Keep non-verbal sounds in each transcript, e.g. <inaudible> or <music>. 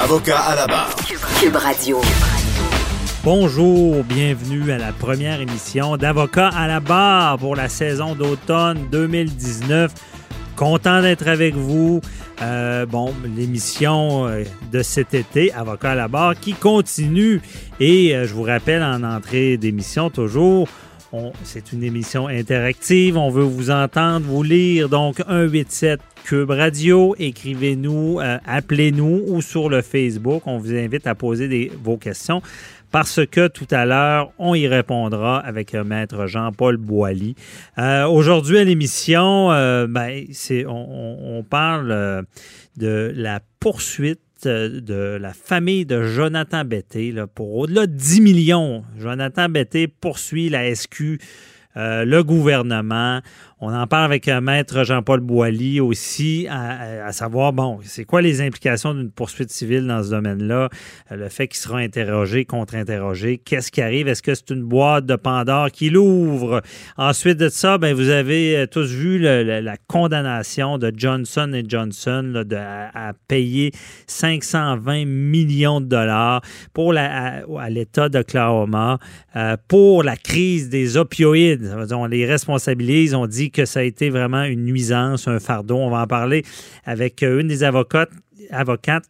Avocat à la barre. Cube Radio. Bonjour, bienvenue à la première émission d'Avocat à la barre pour la saison d'automne 2019. Content d'être avec vous. Euh, bon, l'émission euh, de cet été, Avocat à la barre, qui continue. Et euh, je vous rappelle en entrée d'émission toujours, c'est une émission interactive. On veut vous entendre, vous lire. Donc, 187 Cube Radio. Écrivez-nous, appelez-nous ou sur le Facebook. On vous invite à poser vos questions parce que tout à l'heure, on y répondra avec euh, Maître Jean-Paul Boilly. Euh, aujourd'hui à l'émission, euh, ben, on, parle de la poursuite de la famille de Jonathan Betté pour au-delà de 10 millions. Jonathan Betté poursuit la SQ, le gouvernement. On en parle avec un maître Jean-Paul Boilly aussi, à, savoir, bon, c'est quoi les implications d'une poursuite civile dans ce domaine-là? Euh, le fait qu'il sera interrogé, contre-interrogé, qu'est-ce qui arrive? Est-ce que c'est une boîte de Pandore qui l'ouvre? Ensuite de ça, ben, vous avez euh, tous vu la condamnation de Johnson Johnson à, payer 520 millions de dollars à, l'État d'Oklahoma euh, pour la crise des opioïdes. On les responsabilise, on dit que ça a été vraiment une nuisance, un fardeau. On va en parler avec euh, une des avocates,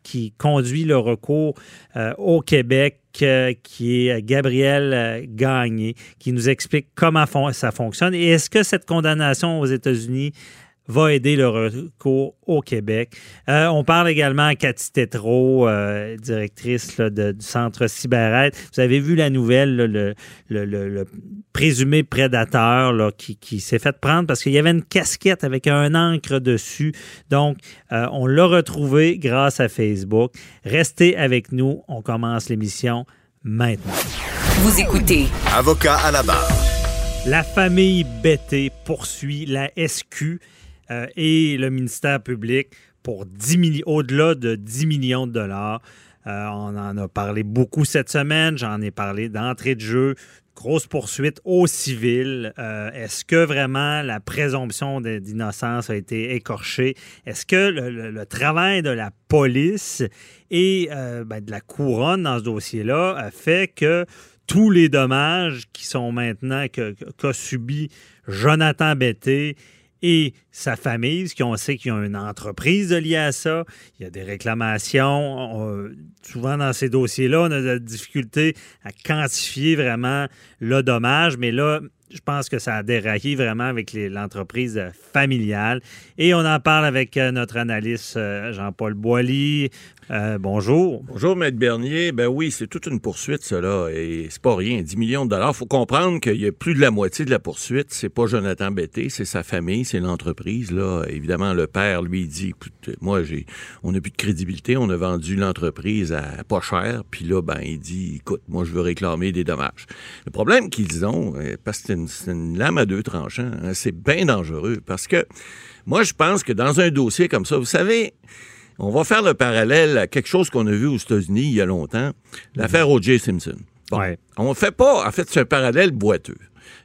qui conduit le recours euh, au Québec, euh, qui est Gabrielle Gagné, qui nous explique comment ça fonctionne et est-ce que cette condamnation aux États-Unis va aider le recours au Québec. Euh, on parle également à Cathy Tétrault, euh, directrice du centre Cyberette. Vous avez vu la nouvelle, le, présumé prédateur qui, s'est fait prendre parce qu'il y avait une casquette avec un encre dessus. Donc, euh, on l'a retrouvé grâce à Facebook. Restez avec nous. On commence l'émission maintenant. Vous écoutez. Avocat à la barre. La famille Betté poursuit la SQ euh, et le ministère public pour 10 au-delà de 10 millions de dollars. Euh, on en a parlé beaucoup cette semaine. J'en ai parlé d'entrée de jeu. Grosse poursuite au civil. Euh, est-ce que vraiment la présomption d'innocence a été écorchée? Est-ce que le, travail de la police et ben, de la couronne dans ce dossier-là a fait que tous les dommages qui sont maintenant qu'a subi Jonathan Betté et sa famille, ce qu'on sait qu'ils ont une entreprise liée à ça. Il y a des réclamations. souvent dans ces dossiers-là, on a de la difficulté à quantifier vraiment le dommage, mais là, je pense que ça a déraillé vraiment avec l'entreprise familiale. Et on en parle avec euh, notre analyste euh, Jean-Paul Boilly. Euh, bonjour. Bonjour, Maître Bernier. Ben oui, c'est toute une poursuite, cela. Et c'est pas rien. 10 millions de dollars. Faut comprendre qu'il y a plus de la moitié de la poursuite. C'est pas Jonathan Betté, c'est sa famille, c'est l'entreprise. Là. Évidemment, le père, lui, dit écoute, moi, j'ai, on n'a plus de crédibilité. On a vendu l'entreprise à pas cher. Puis là, ben, il dit écoute, moi, je veux réclamer des dommages. Le problème qu'ils ont, parce que c'est une, lame à deux tranchants, hein, c'est bien dangereux. Parce que moi, je pense que dans un dossier comme ça, vous savez, on va faire le parallèle à quelque chose qu'on a vu aux États-Unis il y a longtemps, l'affaire O.J. Simpson. On ne fait pas, en fait, c'est un parallèle boiteux.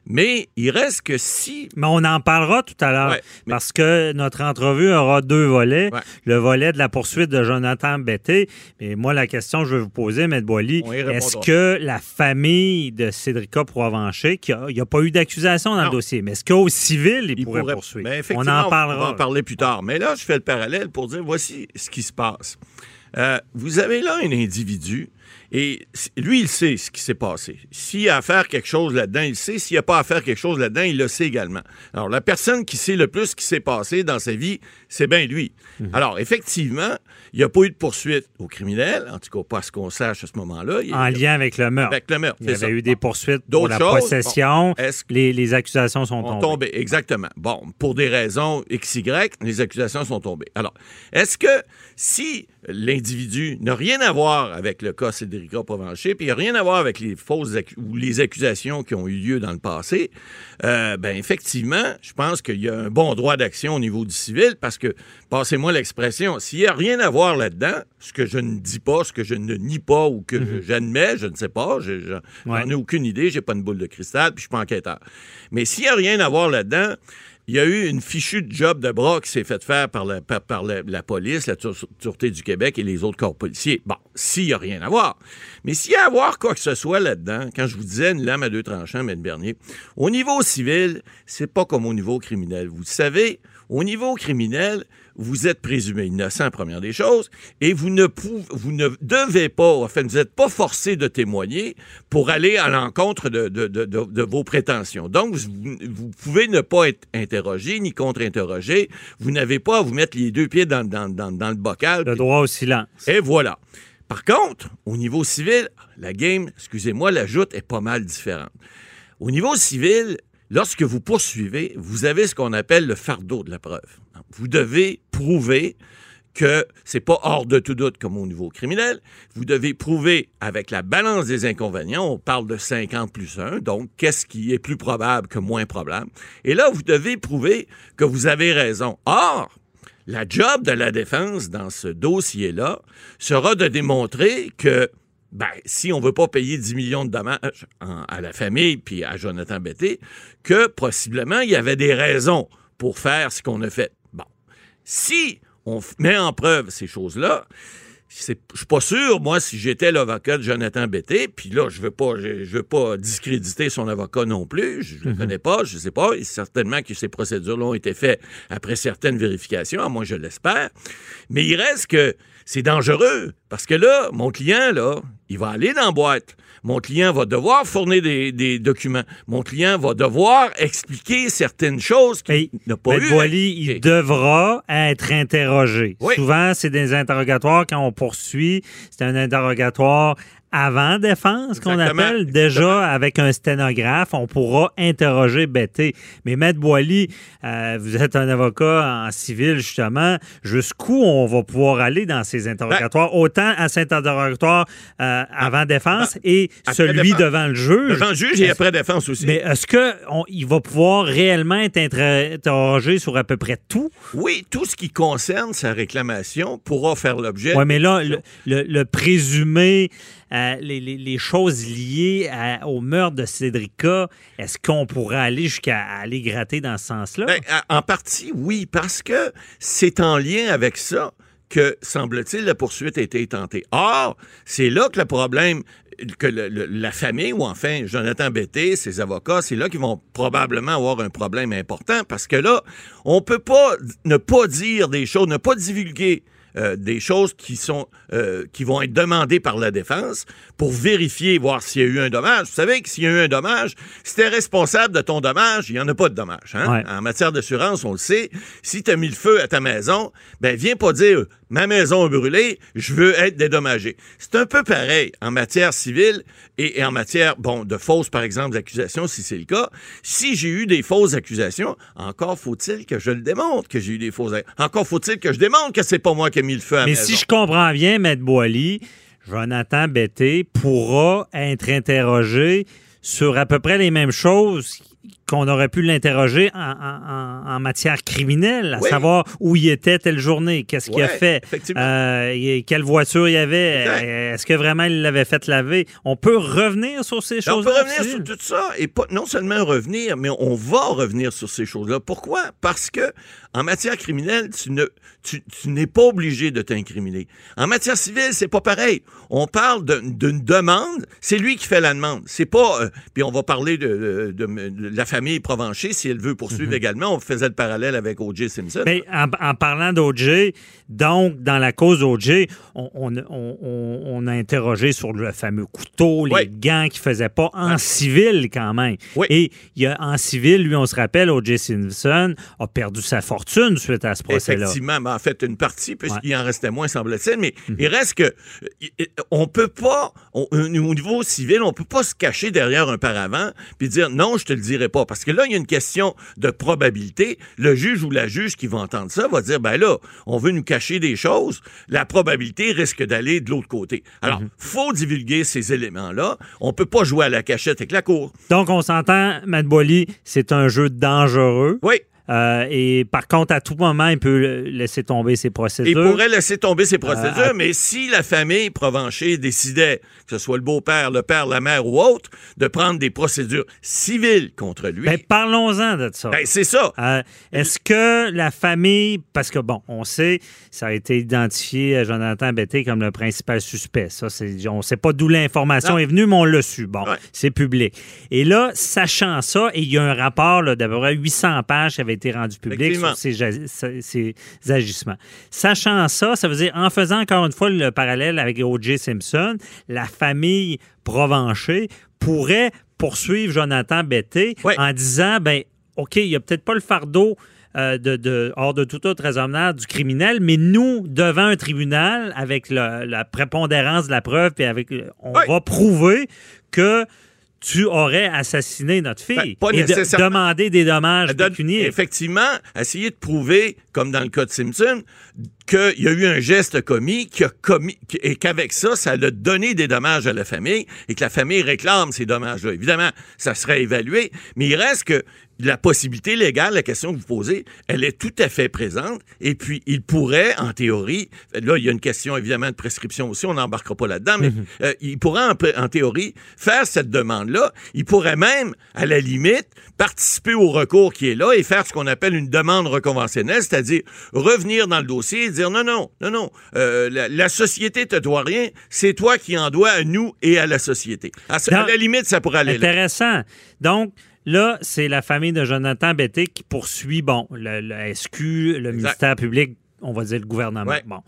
Mais il reste que si. Mais on en parlera tout à l'heure parce que notre entrevue aura deux volets. Le volet de la poursuite de Jonathan Betté. Mais moi, la question que je veux vous poser, M. Boily, est-ce que la famille de Cédrica Provencher, il n'y a, pas eu d'accusation dans le dossier, mais est-ce qu'au civil, il, pourrait, poursuivre? Ben, on en parlera. On va en parler plus tard. Mais là, je fais le parallèle pour dire voici ce qui se passe. Euh, vous avez là un individu Et lui, il sait ce qui s'est passé. S'il y a à faire quelque chose là-dedans, il sait. S'il n'y a pas à faire quelque chose là-dedans, il le sait également. Alors, la personne qui sait le plus ce qui s'est passé dans sa vie, c'est bien lui. Alors, effectivement, il n'y a pas eu de poursuite au criminel, en tout cas pas ce qu'on sache à ce moment-là. En lien avec le meurtre. avec le meurtre. Il y avait eu des poursuites pour la choses, possession. bon, est-ce que- les, les accusations sont ont tombées. tombé, exactement. Bon, pour des raisons XY, les accusations sont tombées. Alors, est-ce que si l'individu n'a rien à voir avec le cas Provencher, puis il n'a rien à voir avec les fausses ou les accusations qui ont eu lieu dans le passé, euh, ben effectivement, je pense qu'il y a un bon droit d'action au niveau du civil parce que, passez-moi l'expression, s'il n'y a rien à voir là-dedans, ce que je ne dis pas, ce que je ne nie pas ou que j'admets, je ne sais pas, je- je- j'en Ouais. ai aucune idée, j'ai pas une boule de cristal, puis je suis pas enquêteur. Mais s'il n'y a rien à voir là-dedans, il y a eu une fichue de job de bras qui s'est faite faire par la, police, la Sûre- Sûreté du Québec et les autres corps policiers. Bon, s'il n'y a rien à voir. Mais s'il y a à voir quoi que ce soit là-dedans, quand je vous disais une lame à deux tranchants, M. Bernier, au niveau civil, c'est pas comme au niveau criminel. Vous savez, au niveau criminel, vous êtes présumé innocent, première des choses, et vous ne, pou- vous ne devez pas, enfin, vous n'êtes pas forcé de témoigner pour aller à l'encontre de, de- de- de- de vos prétentions. Donc, vous, vous pouvez ne pas être interrogé ni contre-interrogé. Vous n'avez pas à vous mettre les deux pieds dans, dans- dans- dans le bocal. Le droit au silence. Et voilà. Par contre, au niveau civil, la game, excusez-moi, la joute est pas mal différente. Au niveau civil, lorsque vous poursuivez, vous avez ce qu'on appelle le fardeau de la preuve. Vous devez prouver que c'est pas hors de tout doute comme au niveau criminel. Vous devez prouver avec la balance des inconvénients, on parle de 50 plus 1, donc qu'est-ce qui est plus probable que moins probable. Et là, vous devez prouver que vous avez raison. Or, la job de la défense dans ce dossier-là sera de démontrer que ben, si on ne veut pas payer 10 millions de dommages en- à la famille puis à Jonathan Betté, que possiblement il y avait des raisons pour faire ce qu'on a fait. Si on met en preuve ces choses-là, je suis pas sûr, moi, si j'étais l'avocat de Jonathan Betté, puis là, je veux pas, je, je veux pas discréditer son avocat non plus, je ne le connais pas, je sais pas, et certainement que ces procédures-là ont été faites après certaines vérifications, à moi je l'espère, mais il reste que c'est dangereux, parce que là, mon client, là, il va aller dans la boîte. Mon client va devoir fournir des, des documents. Mon client va devoir expliquer certaines choses Mais, qu'il n'a pas Maître eu. Boily, il devra être interrogé. Oui. Souvent, c'est des interrogatoires quand on poursuit. C'est un interrogatoire avant défense qu'on Exactement. appelle. Déjà, avec un sténographe, on pourra interroger Betté. Mais Maître Boily, euh, vous êtes un avocat en civil, justement. Jusqu'où on va pouvoir aller dans ces interrogatoires? Autant à cet interrogatoire euh, avant défense et Ben, après celui défense. devant le juge? Devant le juge et après défense aussi. Mais est-ce qu'il va pouvoir réellement être inter- interrogé sur à peu près tout? Oui, tout ce qui concerne sa réclamation pourra faire l'objet. Oui, mais là, le, le- le présumé, euh, les, choses liées au meurtre de Cédrica, est-ce qu'on pourrait aller jusqu'à aller gratter dans ce sens-là? Ben, en partie, oui, parce que c'est en lien avec ça que, semble-t-il, la poursuite a été tentée. Or, c'est là que le problème, que la famille, ou enfin Jonathan Betté, ses avocats, c'est là qu'ils vont probablement avoir un problème important, parce que là, on peut pas ne pas dire des choses, ne pas divulguer euh, des choses qui sont euh, qui vont être demandées par la défense pour vérifier voir s'il y a eu un dommage. Vous savez que s'il y a eu un dommage, si tu es responsable de ton dommage, il n'y en a pas de dommage. hein? Ouais. En matière d'assurance, on le sait. Si tu as mis le feu à ta maison, ben viens pas dire ma maison a brûlé, je veux être dédommagé. C'est un peu pareil en matière civile et, et en matière bon de fausses par exemple accusations si c'est le cas. Si j'ai eu des fausses accusations, encore faut-il que je le démontre que j'ai eu des fausses. Encore faut-il que je démontre que c'est pas moi qui ai mis le feu à Mais maison. si je comprends bien, Maître Boily, Jonathan Betté pourra être interrogé sur à peu près les mêmes choses qu'on aurait pu l'interroger en, en- en- en matière criminelle, à Oui. savoir où il était telle journée, qu'est-ce qu'il a fait, euh, quelle voiture il y avait, est-ce que vraiment il l'avait fait laver. On peut revenir sur ces Ben, On peut revenir sur tout ça et pas non seulement revenir, mais on va revenir sur ces choses-là. Pourquoi? Parce que en matière criminelle, tu ne tu, tu n'es pas obligé de t'incriminer. En matière civile, c'est pas pareil. On parle de- d'une demande, c'est lui qui fait la demande. C'est pas. euh, puis on va parler de, de- de- de la famille Provencher, si elle veut poursuivre également, on faisait le parallèle avec O.J. Simpson. Mais en, en parlant d'OJ, donc, dans la cause OJ, on, on- on- on a interrogé sur le fameux couteau, les Oui. gants qu'il faisait pas en civil quand même. Oui. Et il y a, en civil, lui, on se rappelle, O.J. Simpson a perdu sa fortune suite à ce procès-là. Effectivement, mais en fait, une partie, puisqu'il Ouais. en restait moins, semble-t-il, mais il reste que on peut pas, au niveau civil, on peut pas se cacher derrière un paravent puis dire non, je te le dirai pas. Parce que là, il y a une question de probabilité. Le juge ou la juge qui va entendre ça va dire, ben là, on veut nous cacher des choses. La probabilité risque d'aller de l'autre côté. Alors, faut divulguer ces éléments-là. On peut pas jouer à la cachette avec la cour. Donc, on s'entend, Matt Boily, c'est un jeu dangereux. Oui. Euh, et par contre, à tout moment, il peut laisser tomber ses Il procédures. pourrait laisser tomber ses procédures, Euh, à- mais si la famille Provencher décidait, que ce soit le beau-père, le père, la mère ou autre, de prendre des procédures civiles contre lui, Ben, parlons-en de ça. ben, c'est ça. Euh, Est-ce que la famille, parce que bon, on sait, ça a été identifié à Jonathan Betté comme le principal suspect. Ça, on ne sait pas d'où l'information est venue, mais on l'a su. Bon, Ouais. c'est public. Et là, sachant ça, et il y a un rapport d'à peu près 800 pages qui avait été rendu public sur ces agissements. Sachant ça, ça veut dire, en faisant encore une fois le parallèle avec O.J. Simpson, la famille Provencher pourrait poursuivre Jonathan Betté en disant, ben, OK, il n'y a peut-être pas le fardeau euh, de, de- hors de toute autre raisonnable du criminel, mais nous, devant un tribunal, avec le- la prépondérance de la preuve, puis avec, on va prouver que tu aurais assassiné notre fille Ben, pas et de- demander des dommages pécuniaires. Effectivement, essayer de prouver, comme dans le cas de Simpson, qu'il y a eu un geste commis, qui a commis et qu'avec ça, ça a donné des dommages à la famille et que la famille réclame ces dommages-là. Évidemment, ça serait évalué, mais il reste que la possibilité légale, la question que vous posez, elle est tout à fait présente. Et puis, il pourrait, en théorie, là, il y a une question évidemment de prescription aussi, on n'embarquera pas là-dedans, mais euh, il pourrait, en, théorie, faire cette demande-là. Il pourrait même, à la limite, participer au recours qui est là et faire ce qu'on appelle une demande reconventionnelle, c'est-à-dire revenir dans le dossier et dire non, non, non, non, euh, la, la société te doit rien, c'est toi qui en dois à nous et à la société. À, ce- à la limite, ça pourrait aller là. Intéressant. Donc, là, c'est la famille de Jonathan Betté qui poursuit, bon, le, le SQ, le ministère public, on va dire le gouvernement. Ouais. Bon.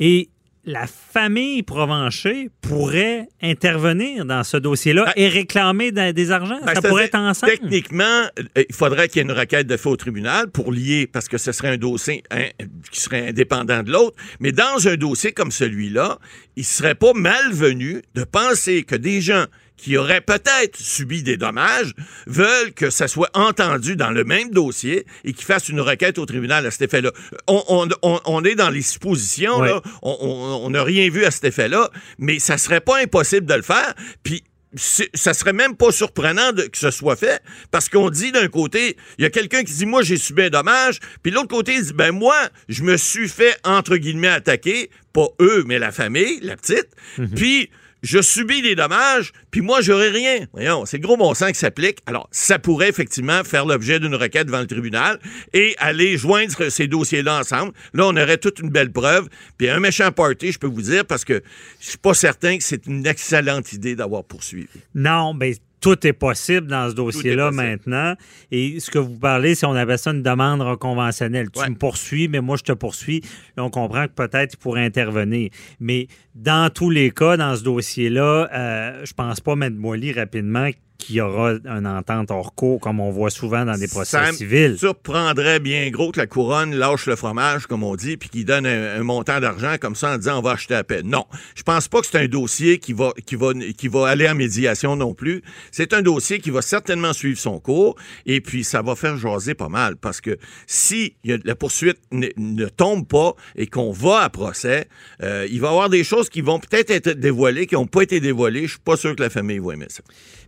Et la famille Provencher pourrait intervenir dans ce dossier-là Ben, et réclamer des argents? Ben, ça pourrait être ensemble? Techniquement, euh, il faudrait qu'il y ait une requête de fait au tribunal pour lier, parce que ce serait un dossier hein, qui serait indépendant de l'autre. Mais dans un dossier comme celui-là, il serait pas malvenu de penser que des gens qui auraient peut-être subi des dommages veulent que ça soit entendu dans le même dossier et qu'ils fassent une requête au tribunal à cet effet-là. On, on- on- on est dans les suppositions, Ouais. là. On- n'a rien vu à cet effet-là, mais ça serait pas impossible de le faire. Puis ça serait même pas surprenant de- que ce soit fait parce qu'on dit d'un côté, il y a quelqu'un qui dit moi j'ai subi un dommage, puis l'autre côté il dit ben moi je me suis fait entre guillemets attaquer, pas eux mais la famille, la petite, puis je subis des dommages, puis moi, j'aurais rien. Voyons, c'est le gros bon sens qui s'applique. Alors, ça pourrait effectivement faire l'objet d'une requête devant le tribunal et aller joindre ces dossiers-là ensemble. Là, on aurait toute une belle preuve. Puis un méchant party, je peux vous dire, parce que je suis pas certain que c'est une excellente idée d'avoir poursuivi. Non, mais tout est possible dans ce dossier-là maintenant. Et ce que vous parlez, c'est on appelle ça une demande reconventionnelle. Tu Ouais. me poursuis, mais moi, je te poursuis. Là, on comprend que peut-être il pourrait intervenir. Mais dans tous les cas, dans ce dossier-là, euh, je pense pas, M. Moily, rapidement, qu'il y aura une entente hors cours, comme on voit souvent dans des procès Ça civils. surprendrait bien gros que la couronne lâche le fromage, comme on dit, puis qu'il donne un, un montant d'argent comme ça en disant on va acheter la paix. Non, je pense pas que c'est un dossier qui va, qui va, qui va aller en médiation non plus. C'est un dossier qui va certainement suivre son cours et puis ça va faire jaser pas mal parce que si la poursuite ne, ne tombe pas et qu'on va à procès, euh, il va y avoir des choses qui vont peut-être être dévoilées, qui n'ont pas été dévoilées. Je suis pas sûr que la famille va aimer ça.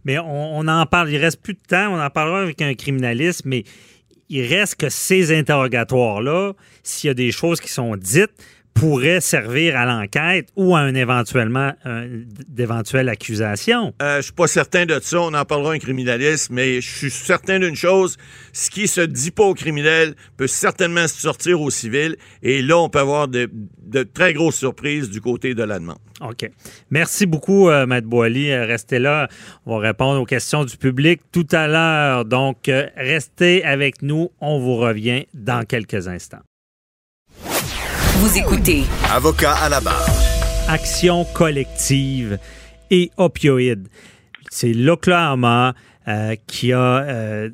Mais on, on en parle. Il reste plus de temps. On en parlera avec un criminaliste, mais il reste que ces interrogatoires-là, s'il y a des choses qui sont dites, pourrait servir à l'enquête ou à un éventuellement d'éventuelles accusations. Euh, je suis pas certain de ça. On en parlera un criminaliste, mais je suis certain d'une chose ce qui se dit pas au criminel peut certainement se sortir au civil. Et là, on peut avoir de, très grosses surprises du côté de la demande. OK. Merci beaucoup, euh, Boily. Euh, restez là. On va répondre aux questions du public tout à l'heure. Donc, restez avec nous. On vous revient dans quelques instants. Vous écoutez. Avocat à la barre. Action collective et opioïdes. C'est l'Oklahoma euh, qui a euh,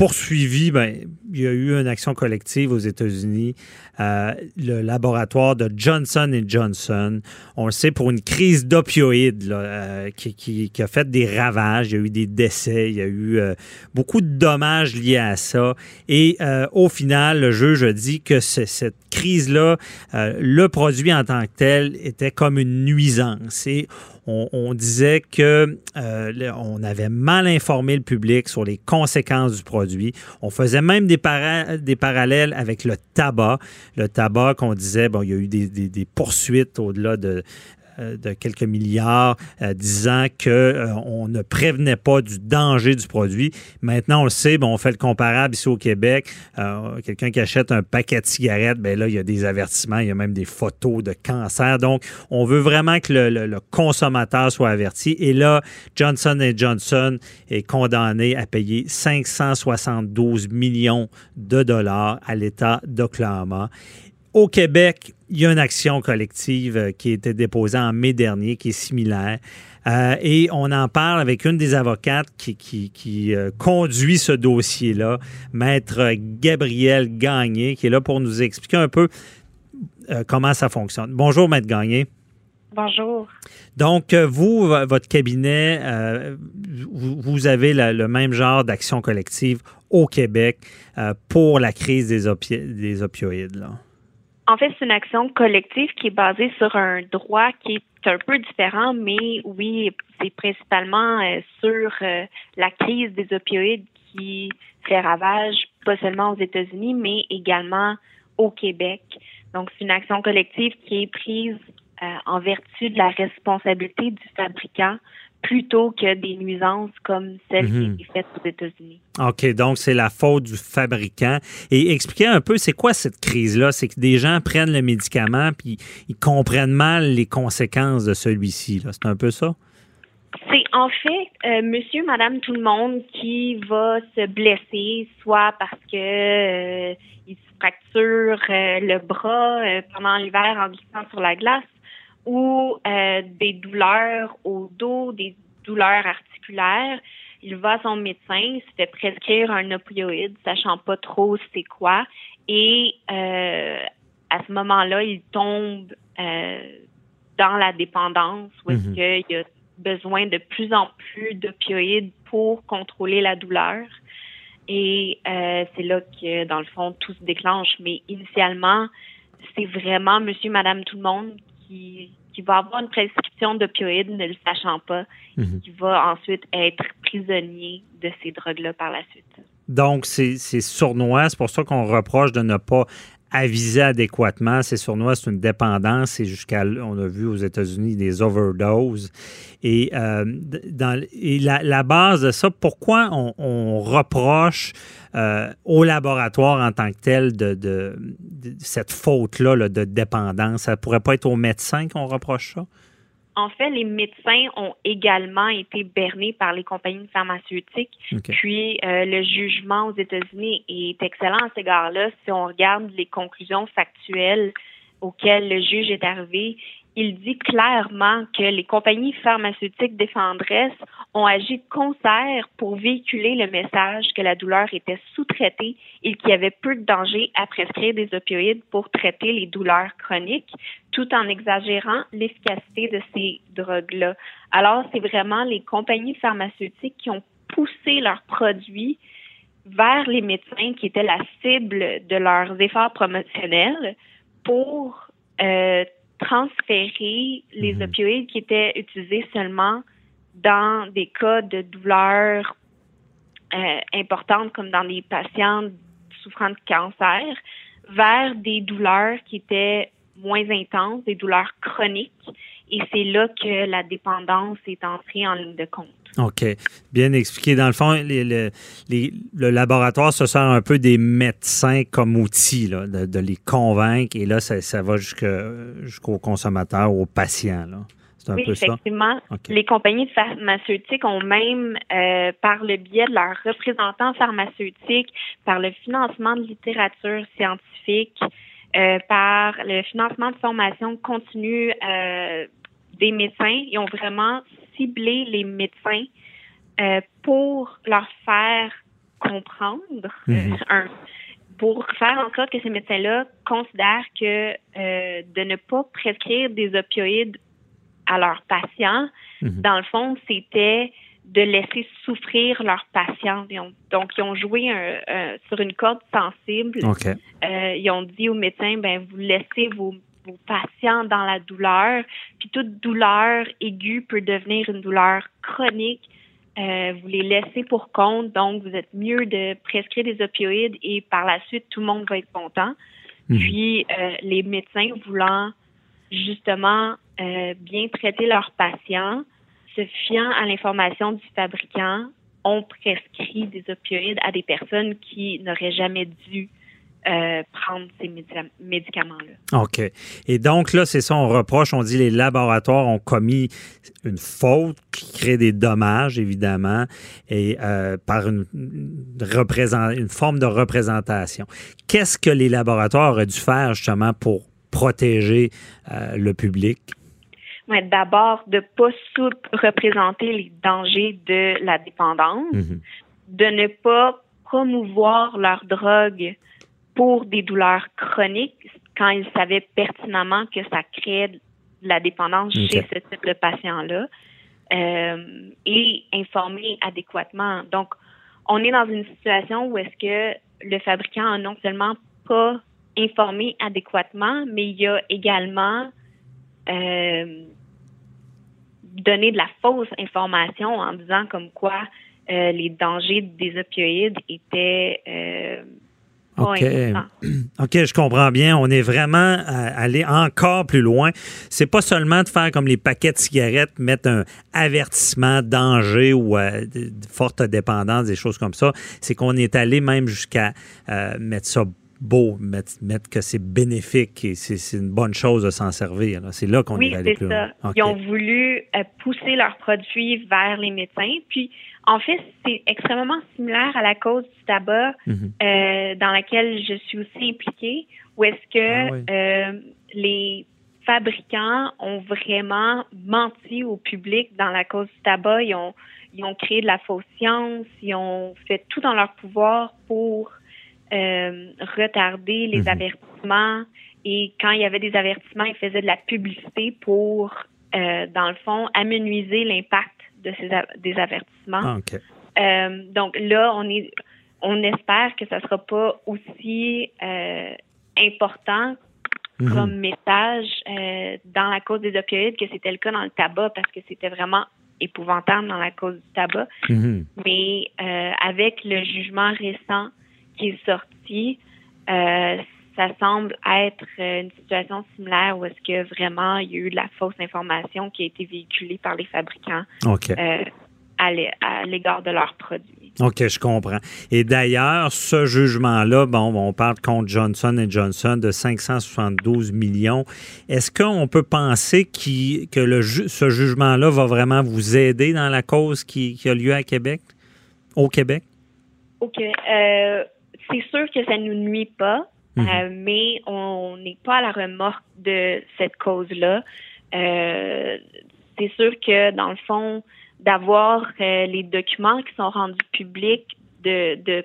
poursuivi, ben, il y a eu une action collective aux États-Unis, euh, le laboratoire de Johnson Johnson. On le sait pour une crise d'opioïdes euh, qui, a fait des ravages. Il y a eu des décès, il y a eu euh, beaucoup de dommages liés à ça. Et au final, le juge a dit que cette crise-là, le produit en tant que tel était comme une nuisance. On, disait que on avait mal informé le public sur les conséquences du produit. On faisait même des, parallèles avec le tabac. Le tabac, qu'on disait, bon, il y a eu des poursuites au-delà de, euh, de quelques milliards euh, disant qu'on euh, ne prévenait pas du danger du produit. Maintenant, on le sait, on fait le comparable ici au Québec. Quelqu'un qui achète un paquet de cigarettes, ben là, il y a des avertissements, il y a même des photos de cancer. Donc, on veut vraiment que le, consommateur soit averti. Et là, Johnson Johnson est condamné à payer 572 millions de dollars à l'État d'Oklahoma. Au Québec, il y a une action collective euh, qui a été déposée en mai dernier qui est similaire. Euh, et on en parle avec une des avocates qui, euh, conduit ce dossier-là, Maître Gabriel Gagné, qui est là pour nous expliquer un peu comment ça fonctionne. Bonjour, Maître Gagné. Bonjour. Donc, vous, votre cabinet, vous, avez le même genre d'action collective au Québec pour la crise des, des opioïdes. Là. En fait, c'est une action collective qui est basée sur un droit qui est un peu différent, mais oui, c'est principalement euh, sur euh, la crise des opioïdes qui fait ravage, pas seulement aux États-Unis, mais également au Québec. Donc, c'est une action collective qui est prise euh, en vertu de la responsabilité du fabricant plutôt que des nuisances comme celles qui mhm. étaient faites aux États-Unis. OK, donc c'est la faute du fabricant. Et expliquez un peu, c'est quoi cette crise-là? C'est que des gens prennent le médicament puis ils comprennent mal les conséquences de celui-ci. C'est un peu ça? C'est en fait euh, monsieur, madame, tout le monde qui va se blesser, soit parce que euh, il se fracture euh, le bras pendant l'hiver en glissant sur la glace, ou euh, des douleurs au dos, des douleurs articulaires. Il va à son médecin, se fait prescrire un opioïde, sachant pas trop c'est quoi, et euh, à ce moment-là, il tombe euh, dans la dépendance, où est-ce mhm. qu'il a besoin de plus en plus d'opioïdes pour contrôler la douleur. Et c'est là que, dans le fond, tout se déclenche. Mais initialement, c'est vraiment monsieur, madame, tout le monde qui, va avoir une prescription d'opioïdes ne le sachant pas, mhm. qui va ensuite être prisonnier de ces drogues-là par la suite. Donc, c'est sournois. C'est pour ça qu'on reproche de ne pas aviser adéquatement. C'est sournois, c'est une dépendance. Et jusqu'à, on a vu aux États-Unis des overdoses. Et, euh, dans, la, base de ça, pourquoi on reproche euh, au laboratoire en tant que tel de, cette faute-là de dépendance? Ça pourrait pas être aux médecins qu'on reproche ça? En fait, les médecins ont également été bernés par les compagnies pharmaceutiques. Puis, euh, le jugement aux États-Unis est excellent à cet égard-là. Si on regarde les conclusions factuelles auxquelles le juge est arrivé, il dit clairement que les compagnies pharmaceutiques défendresses ont agi de concert pour véhiculer le message que la douleur était sous-traitée et qu'il y avait peu de danger à prescrire des opioïdes pour traiter les douleurs chroniques, tout en exagérant l'efficacité de ces drogues-là. Alors, c'est vraiment les compagnies pharmaceutiques qui ont poussé leurs produits vers les médecins qui étaient la cible de leurs efforts promotionnels pour euh, transférer les mhm. opioïdes qui étaient utilisés seulement dans des cas de douleurs euh, importantes, comme dans les patients souffrant de cancer, vers des douleurs qui étaient moins intenses, des douleurs chroniques. Et c'est là que la dépendance est entrée en ligne de compte. OK. Bien expliqué. Dans le fond, le laboratoire se sert un peu des médecins comme outil, de, les convaincre. Et là, ça, va jusqu'au consommateur, au patient. C'est un oui, effectivement. Les compagnies pharmaceutiques ont même, euh, par le biais de leurs représentants pharmaceutiques, par le financement de littérature scientifique, euh, par le financement de formation continue euh, des médecins. Ils ont vraiment ciblé les médecins euh, pour leur faire comprendre, mhm. un, pour faire en sorte que ces médecins-là considèrent que de ne pas prescrire des opioïdes à leurs patients, mhm. dans le fond, c'était de laisser souffrir leurs patients. donc, ils ont joué sur une corde sensible. Euh, ils ont dit aux médecins, ben, vous laissez vos, patients dans la douleur. Puis toute douleur aiguë peut devenir une douleur chronique. Euh, vous les laissez pour compte, donc vous êtes mieux de prescrire des opioïdes et par la suite, tout le monde va être content. Mhm. Puis euh, les médecins voulant justement bien traiter leurs patients, se fiant à l'information du fabricant, ont prescrit des opioïdes à des personnes qui n'auraient jamais dû euh, prendre ces médicaments-là. OK. Et donc, là, c'est ça, on reproche, on dit les laboratoires ont commis une faute qui crée des dommages, évidemment, et euh, par une, une forme de représentation. Qu'est-ce que les laboratoires auraient dû faire, justement, pour protéger euh, le public? d'abord de pas sous-représenter les dangers de la dépendance, mhm. de ne pas promouvoir leur drogue pour des douleurs chroniques quand ils savaient pertinemment que ça créait de la dépendance chez ce type de patient-là euh, et informer adéquatement. Donc, on est dans une situation où est-ce que le fabricant a non seulement pas informé adéquatement, mais il a également euh, donner de la fausse information en disant comme quoi euh, les dangers des opioïdes étaient euh, OK. <clears throat> OK, je comprends bien. On est vraiment allé encore plus loin. C'est pas seulement de faire comme les paquets de cigarettes, mettre un avertissement danger ou euh, forte dépendance, des choses comme ça. C'est qu'on est allé même jusqu'à mettre ça beau, mettre, que c'est bénéfique et c'est une bonne chose de s'en servir. C'est là qu'on est allé plus ça. Ils ont voulu euh, pousser leurs produits vers les médecins. Puis, en fait, c'est extrêmement similaire à la cause du tabac mhm. euh, dans laquelle je suis aussi impliquée, où est-ce que ah euh, les fabricants ont vraiment menti au public dans la cause du tabac. Ils ont, ils ont créé de la fausse science, ils ont fait tout dans leur pouvoir pour euh, retarder les mhm. avertissements et quand il y avait des avertissements, ils faisaient de la publicité pour, euh, dans le fond, amenuiser l'impact de ces des avertissements. Ah, euh, donc là, on est, on espère que ça sera pas aussi euh, important mhm. comme message euh, dans la cause des opioïdes que c'était le cas dans le tabac parce que c'était vraiment épouvantable dans la cause du tabac. Mhm. Mais avec le jugement récent qui est sorti, ça semble être une situation similaire où est-ce que vraiment il y a eu de la fausse information qui a été véhiculée par les fabricants euh, à l'égard de leurs produits. OK, je comprends. Et d'ailleurs, ce jugement-là, bon, on parle contre Johnson Johnson de 572 millions. Est-ce qu'on peut penser que le ce jugement-là va vraiment vous aider dans la cause qui, a lieu à Québec, au Québec? OK. Euh, c'est sûr que ça nous nuit pas, mhm. euh, mais on n'est pas à la remorque de cette cause-là. Euh, c'est sûr que dans le fond, d'avoir euh, les documents qui sont rendus publics, de, de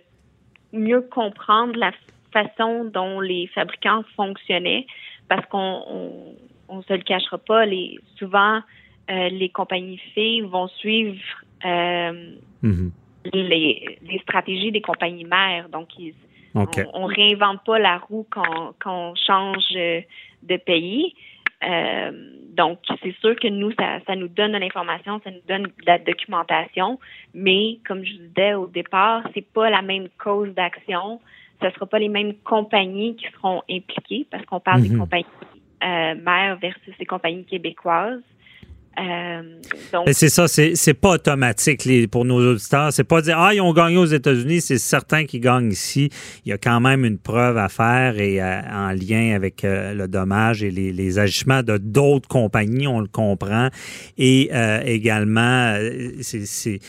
mieux comprendre la façon dont les fabricants fonctionnaient, parce qu'on on, on se le cachera pas, les souvent les compagnies filles vont suivre mhm les, stratégies des compagnies mères. Donc, on, ne réinvente pas la roue quand, on change de pays. Euh, donc, c'est sûr que nous, ça, nous donne de l'information, ça nous donne de la documentation, mais comme je vous disais au départ, c'est pas la même cause d'action. Ce ne sera pas les mêmes compagnies qui seront impliquées parce qu'on parle des mhm. compagnies mères versus les compagnies québécoises. Euh, c'est ça, c'est pas automatique pour nos auditeurs. C'est pas dire ah ils ont gagné aux États-Unis, c'est certain qu'ils gagnent ici. Il y a quand même une preuve à faire et euh, en lien avec euh, le dommage et les, agissements de d'autres compagnies, on le comprend. Et également, c'est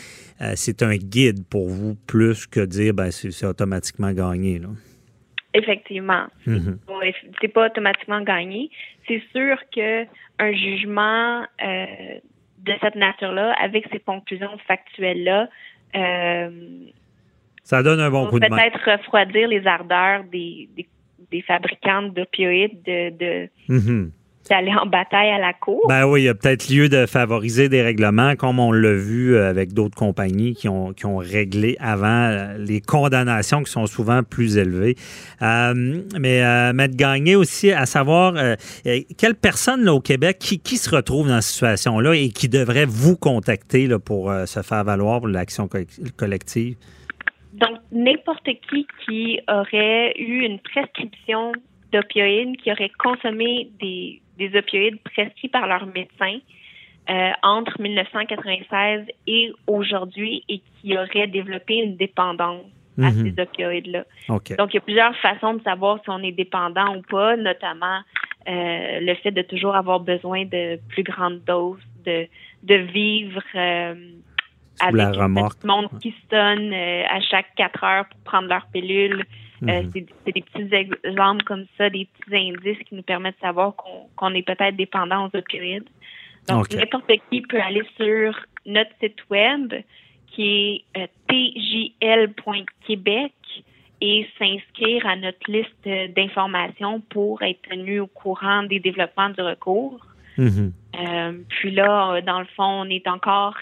c'est un guide pour vous plus que dire ben c'est automatiquement gagné. Là. Effectivement. Mm-hmm. C'est pas automatiquement gagné. C'est sûr que un jugement euh, de cette nature-là, avec ces conclusions factuelles-là, euh, ça donne un bon coup de main. Peut-être refroidir les ardeurs des, des, des fabricants d'opioïdes de, de, mm-hmm d'aller en bataille à la cour. Ben oui, il y a peut-être lieu de favoriser des règlements, comme on l'a vu euh, avec d'autres compagnies qui ont, qui ont réglé avant euh, les condamnations qui sont souvent plus élevées. Euh, mais euh, Maître Gagné aussi, à savoir, quelle personne là, au Québec qui, qui se retrouve dans cette situation-là et qui devrait vous contacter là, pour se faire valoir pour l'action collective? Donc, n'importe qui qui aurait eu une prescription d'opioïdes, qui aurait consommé des, des opioïdes prescrits par leur médecin euh, entre 1996 et aujourd'hui et qui auraient développé une dépendance à mhm. ces opioïdes-là. Donc, il y a plusieurs façons de savoir si on est dépendant ou pas, notamment euh, le fait de toujours avoir besoin de plus grandes doses, de, de vivre euh, avec un monde qui sonne euh, à chaque quatre heures pour prendre leur pilule. Euh, mhm. c'est des petits exemples comme ça, des petits indices qui nous permettent de savoir qu'on est peut-être dépendant aux opioïdes. Donc, n'importe qui peut aller sur notre site web qui est euh, tjl.québec et s'inscrire à notre liste d'informations pour être tenu au courant des développements du recours. Mhm. Euh, puis là, dans le fond, on est encore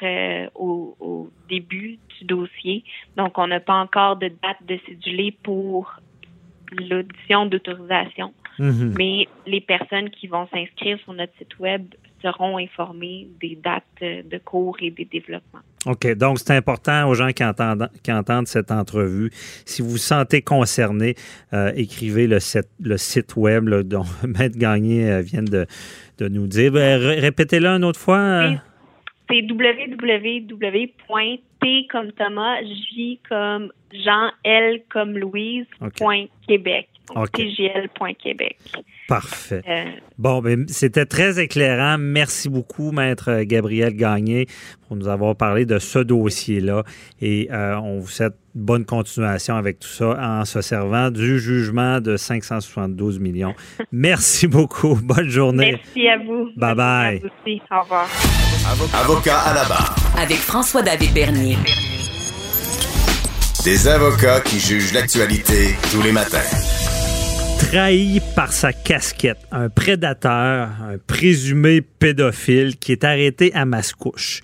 au, au, début du dossier. Donc, on n'a pas encore de date de cédulé pour l'audition d'autorisation. Mhm. Mais les personnes qui vont s'inscrire sur notre site web seront informées des dates de cours et des développements. OK. Donc, c'est important aux gens qui entendent, qui entendent cette entrevue. Si vous vous sentez concerné, euh, écrivez le, le, site web dont <laughs> Maître Gagné euh, vient de, de, nous dire. Ben, répétez-le une autre fois c'est www.t comme Thomas, J comme Jean, L comme Louise, point Québec. TGL.Québec. Parfait. Euh, bon, ben, c'était très éclairant. Merci beaucoup, Maître Gabriel Gagné, pour nous avoir parlé de ce dossier-là. Et euh, on vous souhaite bonne continuation avec tout ça en se servant du jugement de 572 millions. <laughs> Merci beaucoup. Bonne journée. Merci à vous. Bye bye. Au revoir. Avocat à la barre. Avec François-David Bernier. Des avocats qui jugent l'actualité tous les matins. Trahi par sa casquette, un prédateur, un présumé pédophile qui est arrêté à Mascouche.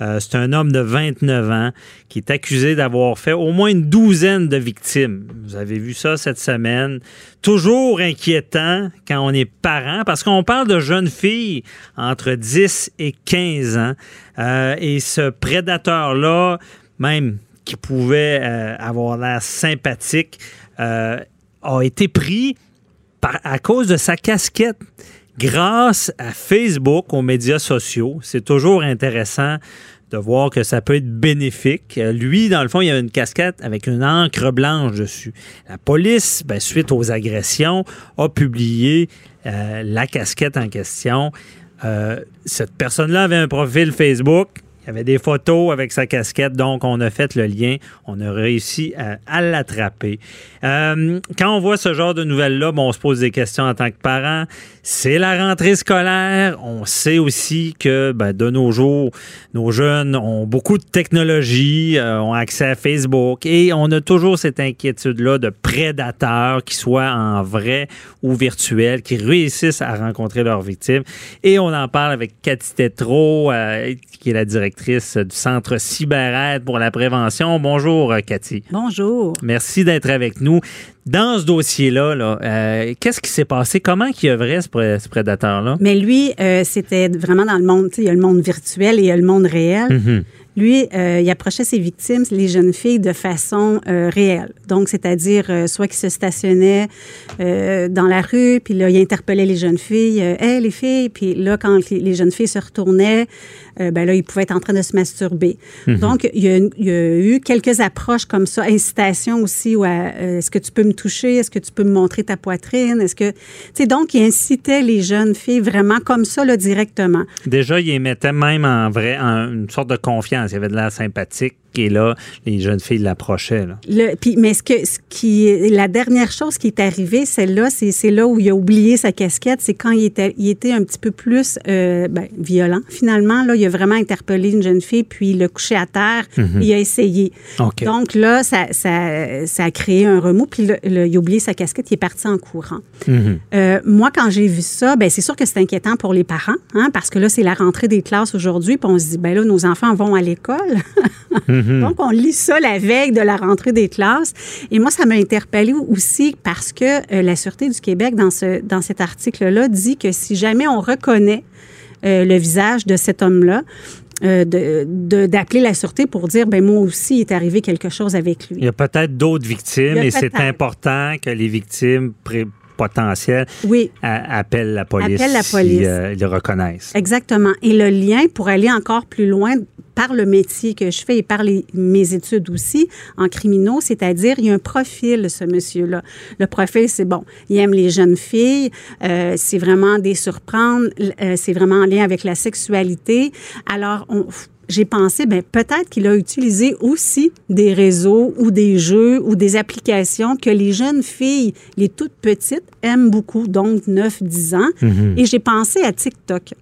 Euh, c'est un homme de 29 ans qui est accusé d'avoir fait au moins une douzaine de victimes. Vous avez vu ça cette semaine. Toujours inquiétant quand on est parent parce qu'on parle de jeunes filles entre 10 et 15 ans. Euh, et ce prédateur-là, même qui pouvait euh, avoir l'air sympathique, a été pris à cause de sa casquette grâce à Facebook, aux médias sociaux. C'est toujours intéressant de voir que ça peut être bénéfique. Lui, dans le fond, il a une casquette avec une encre blanche dessus. La police, ben, suite aux agressions, a publié euh, la casquette en question. Euh, cette personne-là avait un profil Facebook il y avait des photos avec sa casquette, donc on a fait le lien. On a réussi à, l'attraper. Euh, quand on voit ce genre de nouvelles-là, bon, on se pose des questions en tant que parent. C'est la rentrée scolaire. On sait aussi que ben, de nos jours, nos jeunes ont beaucoup de technologie, euh, ont accès à Facebook et on a toujours cette inquiétude-là de prédateurs, qui soient en vrai ou virtuel, qui réussissent à rencontrer leurs victimes. Et on en parle avec Cathy Tétrault, euh, qui est la directrice du Centre CyberAide pour la prévention. Bonjour, euh, Cathy. Bonjour. Merci d'être avec nous. Dans ce dossier-là, -là, euh, qu'est-ce qui s'est passé? Comment il œuvrait, ce, ce prédateur-là? Mais lui, euh, c'était vraiment dans le monde, il y a le monde virtuel et il y a le monde réel. Mm-hmm. Lui, euh, il approchait ses victimes, les jeunes filles, de façon euh, réelle. Donc, c'est-à-dire, euh, soit qu'il se stationnait dans la rue, puis là, il interpellait les jeunes filles, « Hé, les filles! » Puis là, quand les jeunes filles se retournaient, ben là, il pouvait être en train de se masturber. Mhm. Donc, il y, a, il y, a, eu quelques approches comme ça, incitation aussi, ou est-ce que tu peux me toucher? Est-ce que tu peux me montrer ta poitrine? Est-ce que... Tu sais, donc, il incitait les jeunes filles vraiment comme ça, là, directement. Déjà, il les mettait même en vrai, en une sorte de confiance. Il y avait de la sympathique et là, les jeunes filles l'approchaient. puis, mais ce, que, ce qui, la dernière chose qui est arrivée, celle-là, c'est, là où il a oublié sa casquette, c'est quand il était, il était un petit peu plus euh, ben, violent. Finalement, là, il a vraiment interpellé une jeune fille, puis il l'a couché à terre, mhm. il a essayé. Donc là, ça, ça, ça, a créé un remous, puis il a oublié sa casquette, il est parti en courant. Mhm. Euh, moi, quand j'ai vu ça, ben, c'est sûr que c'est inquiétant pour les parents, hein, parce que là, c'est la rentrée des classes aujourd'hui, puis on se dit, ben là, nos enfants vont à l'école. Mhm. Donc, on lit ça la veille de la rentrée des classes. Et moi, ça m'a interpellée aussi parce que euh, la Sûreté du Québec, dans, ce, dans cet article-là, dit que si jamais on reconnaît euh, le visage de cet homme-là, euh, d'appeler la sûreté pour dire ben moi aussi il est arrivé quelque chose avec lui. Il y a peut-être d'autres victimes et c'est important que les victimes potentielles oui. appellent la police, Appelle la police. ils le reconnaissent. Exactement. Et le lien pour aller encore plus loin par le métier que je fais et par mes études aussi en criminaux, c'est-à-dire il y a un profil, ce monsieur-là. Le profil, c'est bon, il aime les jeunes filles, euh, c'est vraiment des surprendre, euh, c'est vraiment en lien avec la sexualité. Alors, j'ai pensé, ben peut-être qu'il a utilisé aussi des réseaux ou des jeux ou des applications que les jeunes filles, les toutes petites, aiment beaucoup, donc 9-10 ans. Mm-hmm. Et j'ai pensé à TikTok.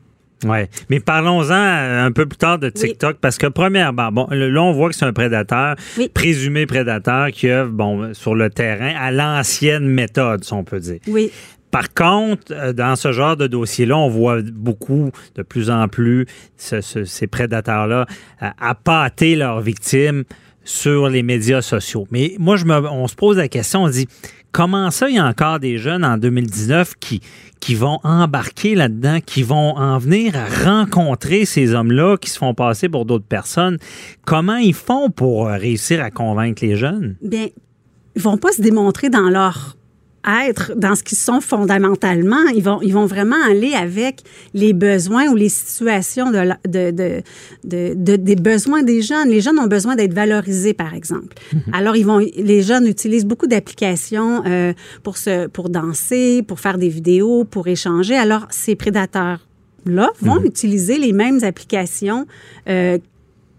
Oui, mais parlons-en un peu plus tard de TikTok, parce que premièrement, bon, là, on voit que c'est un prédateur, présumé prédateur, qui œuvre, bon, sur le terrain à l'ancienne méthode, si on peut dire. Oui. Par contre, euh, dans ce genre de dossier-là, on voit beaucoup, de plus en plus, ces prédateurs-là euh, appâter leurs victimes sur les médias sociaux. Mais moi, on se pose la question, on dit, comment ça, il y a encore des jeunes en 2019 qui, vont embarquer là-dedans, qui vont en venir à rencontrer ces hommes-là qui se font passer pour d'autres personnes? Comment ils font pour réussir à convaincre les jeunes? Bien, ils vont pas se démontrer dans leur être dans ce qu'ils sont fondamentalement. Ils vont, ils vont vraiment aller avec les besoins ou les situations de, de, de, des besoins des jeunes. Les jeunes ont besoin d'être valorisés, par exemple. Mhm. Alors, ils vont, les jeunes utilisent beaucoup d'applications euh, pour, se, pour danser, pour faire des vidéos, pour échanger. Alors, ces prédateurs-là vont mhm. utiliser les mêmes applications euh,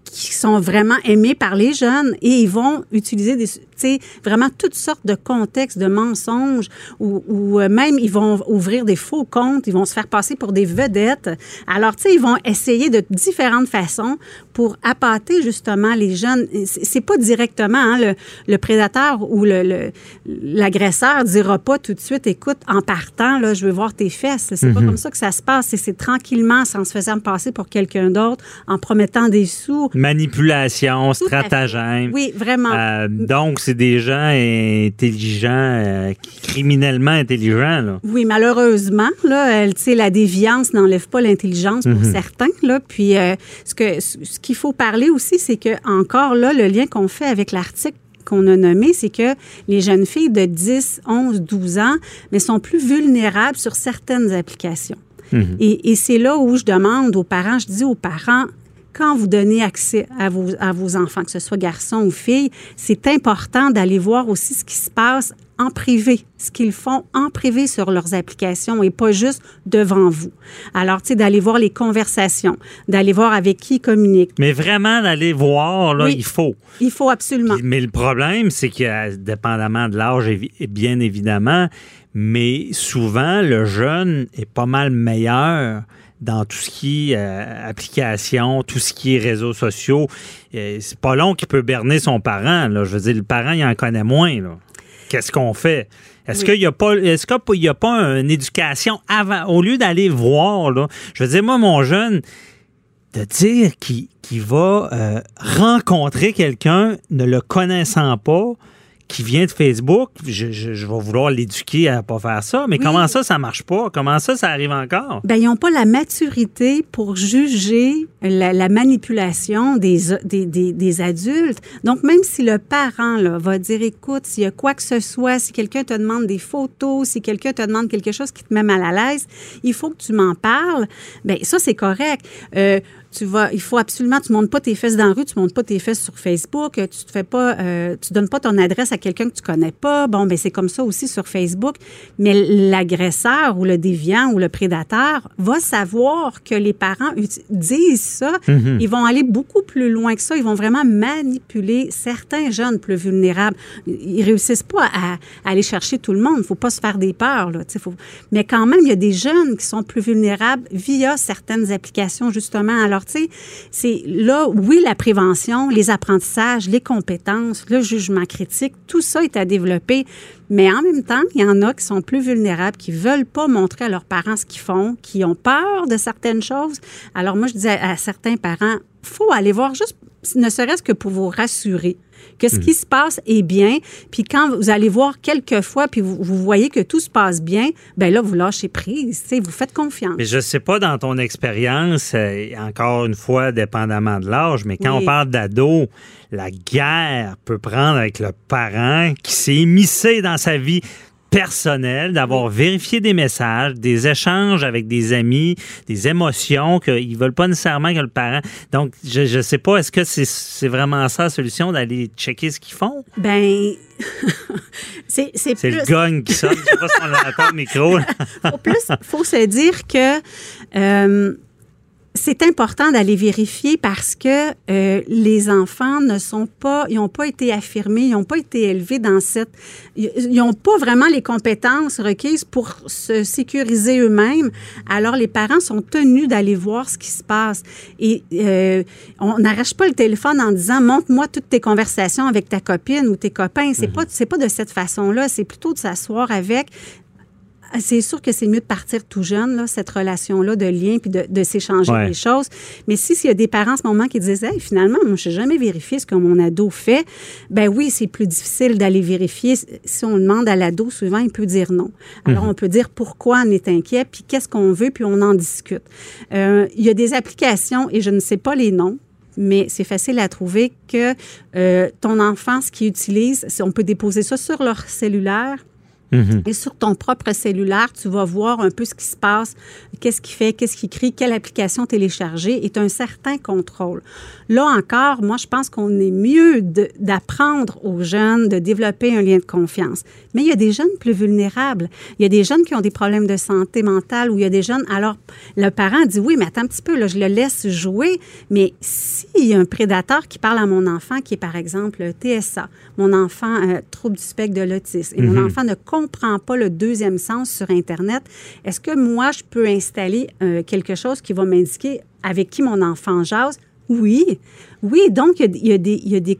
qui sont vraiment aimés par les jeunes et ils vont utiliser des, vraiment toutes sortes de contextes, de mensonges ou, ou, euh, même ils vont ouvrir des faux comptes, ils vont se faire passer pour des vedettes. Alors, tu sais, ils vont essayer de différentes façons pour appâter justement les jeunes. C'est pas directement hein, le, le, prédateur ou le, l'agresseur dira pas tout de suite, écoute, en partant, là, je veux voir tes fesses. C'est pas mhm. comme ça que ça se passe. C'est tranquillement, sans se faisant passer pour quelqu'un d'autre, en promettant des sous. Manipulation, stratagème. Oui, vraiment. Euh, donc, c'est des gens intelligents, euh, criminellement intelligents. Là. Oui, malheureusement, là, la déviance n'enlève pas l'intelligence pour mhm. certains. Là. Puis, euh, ce que ce qu'il faut parler aussi, c'est que encore là, le lien qu'on fait avec l'article qu'on a nommé, c'est que les jeunes filles de 10, 11, 12 ans, mais sont plus vulnérables sur certaines applications. Mhm. Et, et c'est là où je demande aux parents, je dis aux parents, quand vous donnez accès à vos, à vos enfants, que ce soit garçons ou filles, c'est important d'aller voir aussi ce qui se passe en privé, ce qu'ils font en privé sur leurs applications et pas juste devant vous. Alors, tu sais, d'aller voir les conversations, d'aller voir avec qui ils communiquent. Mais vraiment d'aller voir, là, il faut. Il faut absolument. Mais le problème, c'est que, dépendamment de l'âge, bien évidemment, mais souvent, le jeune est pas mal meilleur dans tout ce qui est euh, application, tout ce qui est réseaux sociaux. Euh, c'est pas long qu'il peut berner son parent. Là. Je veux dire, le parent, il en connaît moins. Qu'est-ce qu'on fait? Est-ce qu'il n'y a pas, est-ce qu'il y a pas une éducation avant, au lieu d'aller voir, là, je veux dire, moi, mon jeune, de dire qu'il va euh, rencontrer quelqu'un ne le connaissant pas, qui vient de Facebook, je, je, vais vouloir l'éduquer à pas faire ça. Mais comment ça, ça marche pas? Comment ça, ça arrive encore? Ben, ils n'ont pas la maturité pour juger la, manipulation des, des, des, adultes. Donc, même si le parent là, va dire, écoute, s'il y a quoi que ce soit, si quelqu'un te demande des photos, si quelqu'un te demande quelque chose qui te met mal à l'aise, il faut que tu m'en parles. Ben ça, c'est correct. Euh, tu vas, il faut absolument, tu montes pas tes fesses dans la rue, tu montes pas tes fesses sur Facebook, tu te fais pas, euh, tu donnes pas ton adresse à quelqu'un que tu connais pas. Bon, ben c'est comme ça aussi sur Facebook. Mais l'agresseur ou le déviant ou le prédateur va savoir que les parents disent ça. Mm-hmm. Ils vont aller beaucoup plus loin que ça. Ils vont vraiment manipuler certains jeunes plus vulnérables. Ils réussissent pas à, aller chercher tout le monde. Il faut pas se faire des peurs là. Faut... Mais quand même, il y a des jeunes qui sont plus vulnérables via certaines applications justement. Alors c'est là, oui, la prévention, les apprentissages, les compétences, le jugement critique, tout ça est à développer. Mais en même temps, il y en a qui sont plus vulnérables, qui veulent pas montrer à leurs parents ce qu'ils font, qui ont peur de certaines choses. Alors moi, je disais à certains parents, faut aller voir juste, ne serait-ce que pour vous rassurer que ce qui se passe est bien. Puis quand vous allez voir quelques fois, puis vous, voyez que tout se passe bien, ben là, vous lâchez prise, vous faites confiance. Mais je sais pas dans ton expérience, euh, encore une fois, dépendamment de l'âge, mais quand on parle d'ado, la guerre peut prendre avec le parent qui s'est émissé dans sa vie personnel, d'avoir vérifié des messages, des échanges avec des amis, des émotions qu'ils veulent pas nécessairement que le parent. Donc, je ne sais pas, est-ce que c'est vraiment ça la solution d'aller checker ce qu'ils font? Ben, <laughs> c'est C'est le gong qui sonne. Je sais pas si on l'entend au micro. <laughs> faut plus, faut se dire que euh, c'est important d'aller vérifier parce que euh, les enfants ne sont pas, ils n'ont pas été affirmés, ils n'ont pas été élevés dans cette, ils n'ont pas vraiment les compétences requises pour se sécuriser eux-mêmes. Alors les parents sont tenus d'aller voir ce qui se passe et euh, on n'arrache pas le téléphone en disant montre-moi toutes tes conversations avec ta copine ou tes copains. C'est mm-hmm. pas, c'est pas de cette façon-là. C'est plutôt de s'asseoir avec c'est sûr que c'est mieux de partir tout jeune, là, cette relation-là de lien, puis de, de s'échanger les choses. Mais si s'il y a des parents en ce moment qui disent, hey, finalement, moi, je n'ai jamais vérifié ce que mon ado fait, ben oui, c'est plus difficile d'aller vérifier. Si on demande à l'ado, souvent, il peut dire non. Alors, mhm. on peut dire pourquoi on est inquiet, puis qu'est-ce qu'on veut, puis on en discute. Euh, il y a des applications, et je ne sais pas les noms, mais c'est facile à trouver que euh, ton enfant, ce qu'il utilise, on peut déposer ça sur leur cellulaire Mhm. Et sur ton propre cellulaire, tu vas voir un peu ce qui se passe, qu'est-ce qu'il fait, qu'est-ce qu'il crie, quelle application télécharger et un certain contrôle. Là encore, moi, je pense qu'on est mieux d'apprendre aux jeunes de développer un lien de confiance. Mais il y a des jeunes plus vulnérables. Il y a des jeunes qui ont des problèmes de santé mentale ou il y a des jeunes. Alors, le parent dit oui, mais attends un petit peu, là, je le laisse jouer. Mais s'il y a un prédateur qui parle à mon enfant, qui est par exemple TSA, mon enfant euh, trouble du spectre de l'autisme, et mon mhm. enfant ne comprend pas le deuxième sens sur Internet, est-ce que moi, je peux installer euh, quelque chose qui va m'indiquer avec qui mon enfant jase? Oui, oui. Donc, il y a, des, y a des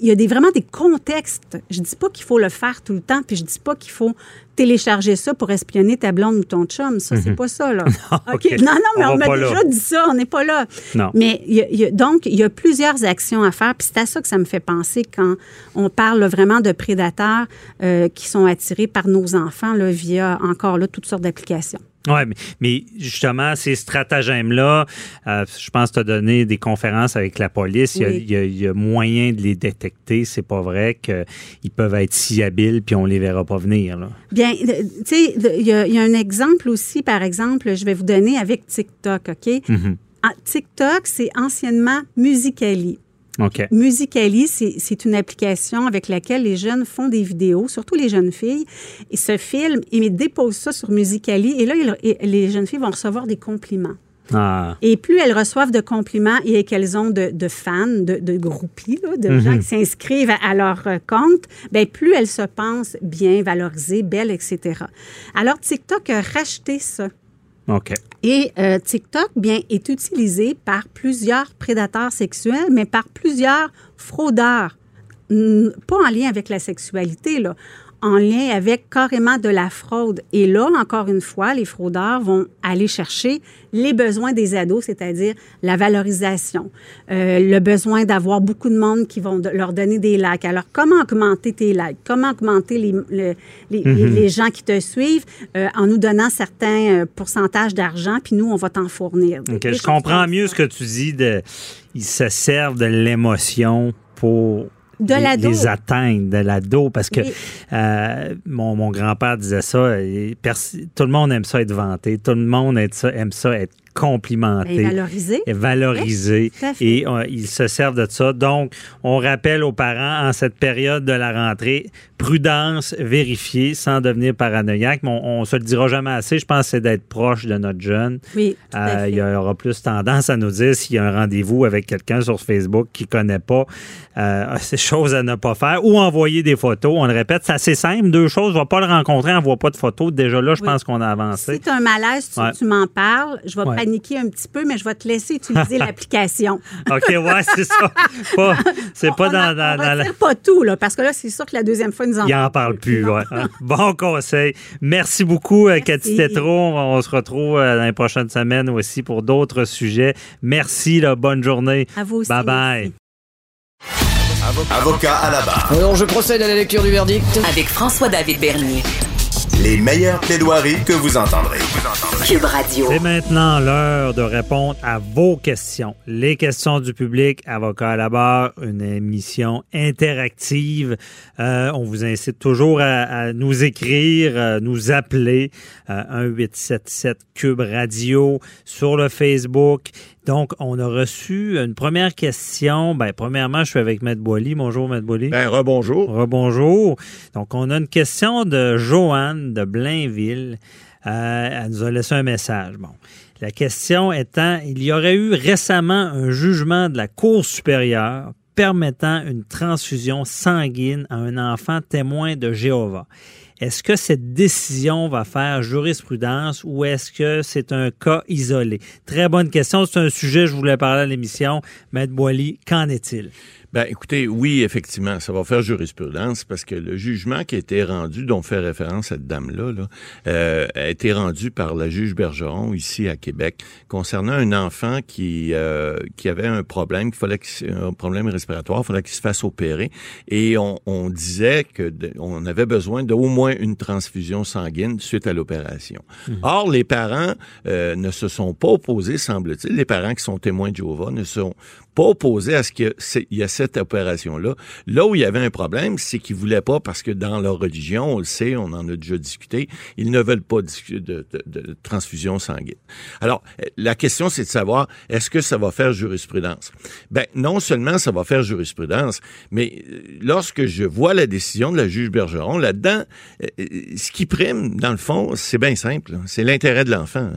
il y a des, vraiment des contextes. Je dis pas qu'il faut le faire tout le temps, puis je dis pas qu'il faut télécharger ça pour espionner ta blonde ou ton chum. Ça, c'est mhm. pas ça, là. <laughs> non, non, non, mais on, m'a déjà dit ça, on n'est pas là. Non. Mais donc, il y a plusieurs actions à faire, puis c'est à ça que ça me fait penser quand on parle vraiment de prédateurs euh, qui sont attirés par nos enfants là, via, encore là, toutes sortes d'applications. Oui, mais, justement, ces stratagèmes-là, euh, je pense que tu as donné des conférences avec la police. Il, y a, moyen de les détecter. C'est pas vrai qu'ils peuvent être si habiles puis on les verra pas venir. Là. Bien, tu sais, il y, a un exemple aussi, par exemple, je vais vous donner avec TikTok, OK? Mm-hmm. Ah, TikTok, c'est anciennement Musicali. Okay. Musicali, c'est une application avec laquelle les jeunes font des vidéos, surtout les jeunes filles, et se filment et déposent ça sur Musicali. Et là, les jeunes filles vont recevoir des compliments. Ah. Et plus elles reçoivent de compliments et qu'elles ont de, fans, de, groupies, de mhm. gens qui s'inscrivent à, leur euh, compte, bien, plus elles se pensent bien valorisées, belles, etc. Alors, TikTok a racheté ça. Et euh, TikTok, bien, est utilisé par plusieurs prédateurs sexuels, mais par plusieurs fraudeurs. Pas en lien avec la sexualité, là en lien avec carrément de la fraude. Et là, encore une fois, les fraudeurs vont aller chercher les besoins des ados, c'est-à-dire la valorisation, euh, le besoin d'avoir beaucoup de monde qui vont leur donner des likes. Alors, comment augmenter tes likes? Comment augmenter les, les, mhm. les, gens qui te suivent euh, en nous donnant certains euh, pourcentages d'argent, puis nous, on va t'en fournir. je comprends mieux ce que tu dis. De, ils se servent de l'émotion pour de les, les, atteindre de l'ado parce que euh, mon, mon grand-père disait ça tout le monde aime ça être vanté tout le monde aime ça, aime ça être Et valorisé. Et et euh, ils se servent de ça. Donc, on rappelle aux parents en cette période de la rentrée, prudence, vérifier sans devenir paranoïaque. Mais on, ne se le dira jamais assez. Je pense c'est d'être proche de notre jeune. Oui. Euh, il y aura plus tendance à nous dire s'il y a un rendez-vous avec quelqu'un sur Facebook qui connaît pas euh, ces choses à ne pas faire ou envoyer des photos. On le répète, c'est assez simple. Deux choses. Je ne vais pas le rencontrer, on ne voit pas de photos. Déjà là, je pense qu'on a avancé. Si tu as un malaise, tu, m'en parles. Je vais paniquer un petit peu, mais je vais te laisser utiliser <laughs> l'application. OK, ouais, c'est ça. c'est pas dans, dans, on pas tout, là, parce que là, c'est sûr que la deuxième fois, nous en Il en parle plus, ouais. <laughs> Bon conseil. Merci beaucoup, euh, Cathy Tétro. On se retrouve euh, dans les prochaines semaines aussi pour d'autres sujets. Merci, là, bonne journée. À vous aussi. Bye-bye. Avocat à la barre. Alors, je procède à la lecture du verdict. Avec François-David Bernier. Les meilleures plaidoiries que vous entendrez. Cube Radio. C'est maintenant l'heure de répondre à vos questions. Les questions du public, avocat à la barre, une émission interactive. Euh, on vous incite toujours à, nous écrire, à nous appeler euh, 1877 Cube Radio sur le Facebook donc, on a reçu une première question. Ben, premièrement, je suis avec Maître Boily. Bonjour, Maître Boily. Ben, rebonjour. Rebonjour. Donc, on a une question de Joanne de Blainville. Euh, elle nous a laissé un message. Bon. La question étant, il y aurait eu récemment un jugement de la Cour supérieure permettant une transfusion sanguine à un enfant témoin de Jéhovah. Est-ce que cette décision va faire jurisprudence ou est-ce que c'est un cas isolé? Très bonne question. C'est un sujet, je voulais parler à l'émission. Maître Boily, qu'en est-il? Ben, écoutez, oui, effectivement, ça va faire jurisprudence parce que le jugement qui a été rendu, dont fait référence cette dame-là, là, euh, a été rendu par la juge Bergeron ici à Québec concernant un enfant qui euh, qui avait un problème, qu'il fallait un problème respiratoire, il fallait qu'il se fasse opérer, et on, on disait que on avait besoin d'au moins une transfusion sanguine suite à l'opération. Mmh. Or, les parents euh, ne se sont pas opposés, semble-t-il, les parents qui sont témoins de Jéhovah ne sont pas opposé à ce qu'il y a cette opération-là. Là où il y avait un problème, c'est qu'ils voulaient pas, parce que dans leur religion, on le sait, on en a déjà discuté, ils ne veulent pas de, de, de transfusion sanguine. Alors, la question, c'est de savoir, est-ce que ça va faire jurisprudence? Ben, non seulement ça va faire jurisprudence, mais euh, lorsque je vois la décision de la juge Bergeron, là-dedans, euh, euh, ce qui prime, dans le fond, c'est bien simple. C'est l'intérêt de l'enfant.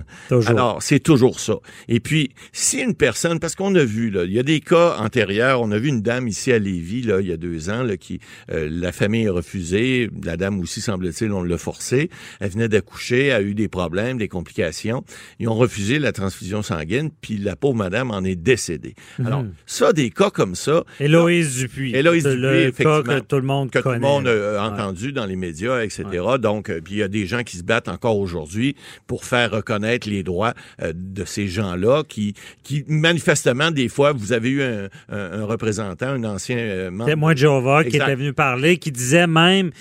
Alors, c'est toujours ça. Et puis, si une personne, parce qu'on a vu, là, il y a des cas antérieurs. On a vu une dame ici à Lévis, là, il y a deux ans, là, qui euh, la famille a refusé. La dame aussi, semble-t-il, on l'a forcée. Elle venait d'accoucher, a eu des problèmes, des complications. Ils ont refusé la transfusion sanguine, puis la pauvre madame en est décédée. Mhm. Alors, ça, des cas comme ça. Héloïse Dupuis. Héloïse Dupuis, le effectivement. Cas que tout le monde que tout le monde a entendu dans les médias, etc. Donc, euh, puis il y a des gens qui se battent encore aujourd'hui pour faire reconnaître les droits euh, de ces gens-là qui, qui manifestement, des fois, vous avez eu un, représentant, un ancien euh, membre. Témoin de Jéhovah qui était venu parler, qui disait même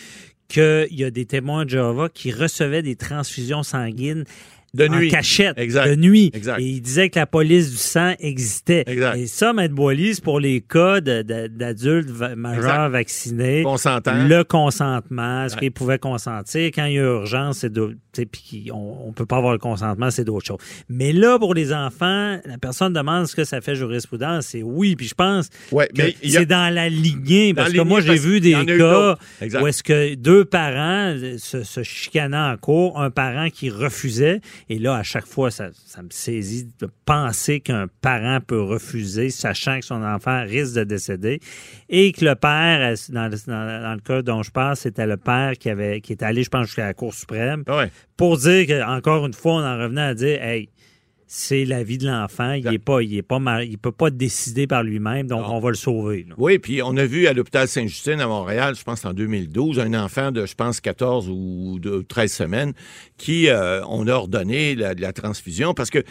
qu'il y a des témoins de Jéhovah qui recevaient des transfusions sanguines de nuit. En cachette. Exact. De nuit. Exact. Et il disait que la police du sang existait. Exact. Et ça, Maître Boilly, pour les cas d'adultes majeurs vaccinés. Le consentement, est-ce qu'ils pouvaient consentir. Quand il y a urgence, c'est puis on, on peut pas avoir le consentement, c'est d'autres choses. Mais là, pour les enfants, la personne demande ce que ça fait jurisprudence. C'est oui. Puis je pense ouais, que c'est dans la lignée. Parce que moi, j'ai vu des cas où est-ce que deux parents se, se chicanant en cours, un parent qui refusait et là, à chaque fois, ça, me saisit de penser qu'un parent peut refuser, sachant que son enfant risque de décéder, et que le père, dans, le cas dont je parle, c'était le père qui avait qui est allé, je pense, jusqu'à la Cour suprême, pour dire que encore une fois, on en revenait à dire, hey, c'est la vie de l'enfant. Il est pas, il est pas, il peut pas décider par lui-même, donc on va le sauver. Oui, puis on a vu à l'hôpital Sainte-Justine à Montréal, je pense en 2012, un enfant de, je pense, 14 ou de 13 semaines qui euh, on a ordonné la, la transfusion parce que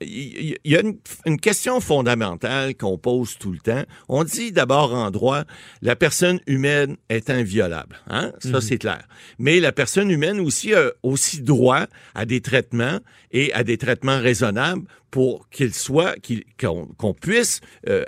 il y, a une, question fondamentale qu'on pose tout le temps. On dit d'abord en droit, la personne humaine est inviolable. Hein? Ça, mhm. c'est clair. Mais la personne humaine aussi a aussi droit à des traitements et à des traitements raisonnables Nana, pour qu'il soit, qu'on puisse euh,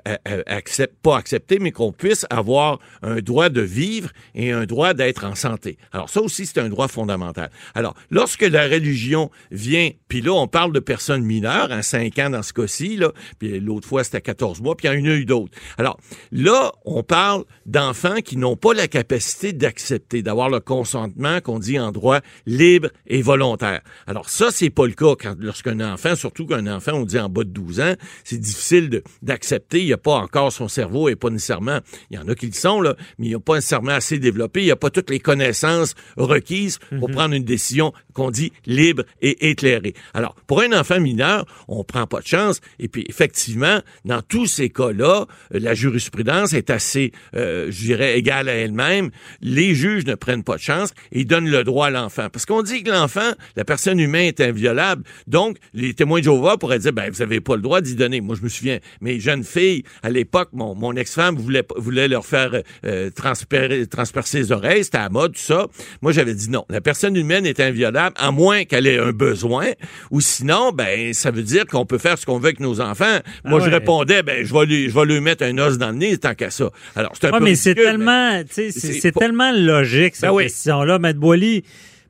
accept, pas accepter, mais qu'on puisse avoir un droit de vivre et un droit d'être en santé. Alors ça aussi, c'est un droit fondamental. Alors, lorsque la religion vient, puis là, on parle de personnes mineures, à hein, 5 ans dans ce cas-ci, là, puis l'autre fois, c'était 14 mois, puis il y en a eu d'autres. Alors, là, on parle d'enfants qui n'ont pas la capacité d'accepter, d'avoir le consentement qu'on dit en droit libre et volontaire. Alors ça, c'est pas le cas quand, lorsqu'un enfant, surtout qu'un enfant on dit en bas de 12 ans, c'est difficile d'accepter. Il n'y a pas encore son cerveau et pas nécessairement, il y en a qui le sont, là, mais il n'y a pas nécessairement assez développé. Il n'y a pas toutes les connaissances requises pour mhm. prendre une décision qu'on dit libre et éclairée. Alors, pour un enfant mineur, on prend pas de chance. Et puis, effectivement, dans tous ces cas-là, la jurisprudence est assez, euh, je dirais, égale à elle-même. Les juges ne prennent pas de chance et donnent le droit à l'enfant. Parce qu'on dit que l'enfant, la personne humaine est inviolable. Donc, les témoins de Jéhovah pourraient dire, ben, vous n'avez pas le droit d'y donner. Moi, je me souviens, mes jeunes filles, à l'époque, mon, mon ex-femme voulait, voulait leur faire euh, transpercer les oreilles, c'était à mode, tout ça. Moi, j'avais dit non. La personne humaine est inviolable, à moins qu'elle ait un besoin, ou sinon, ben, ça veut dire qu'on peut faire ce qu'on veut avec nos enfants. Moi, ah je répondais, ben, je vais lui, je vais lui mettre un os dans le nez, tant qu'à ça. Alors, c'est un peu mais c'est tellement, c'est tellement logique, cette ben question-là, Maître Boily.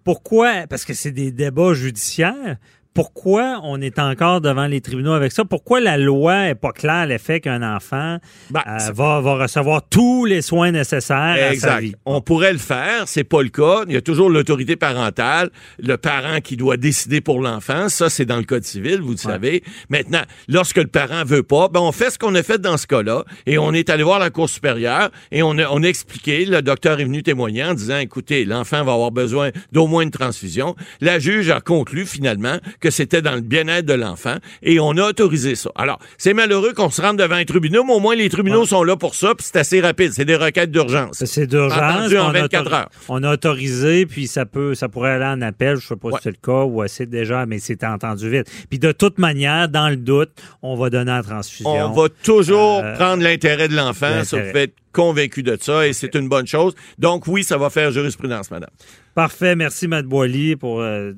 Pourquoi? Parce que c'est des débats judiciaires pourquoi on est encore devant les tribunaux avec ça? Pourquoi la loi est pas claire à l'effet qu'un enfant ben, euh, va, va, recevoir tous les soins nécessaires à sa vie? On pourrait le faire, c'est pas le cas. Il y a toujours l'autorité parentale, le parent qui doit décider pour l'enfant. Ça, c'est dans le code civil, vous le savez. Maintenant, lorsque le parent veut pas, ben on fait ce qu'on a fait dans ce cas-là et on est allé voir la Cour supérieure et on a, on a expliqué, le docteur est venu témoigner en disant, écoutez, l'enfant va avoir besoin d'au moins une transfusion. La juge a conclu finalement que c'était dans le bien-être de l'enfant et on a autorisé ça. Alors, c'est malheureux qu'on se rende devant un tribunal, mais au moins les tribunaux sont là pour ça, puis c'est assez rapide. C'est des requêtes d'urgence. C'est d'urgence. en 24 heures. On a autorisé, puis ça peut, ça pourrait aller en appel. Je sais pas si c'est le cas ou c'est déjà, mais c'est entendu vite. Puis de toute manière, dans le doute, on va donner la transfusion. On va toujours euh, prendre l'intérêt de l'enfant. Ça fait convaincu de ça et c'est une bonne chose. Donc oui, ça va faire jurisprudence, madame. Parfait. Merci, Matt Boily, pour euh,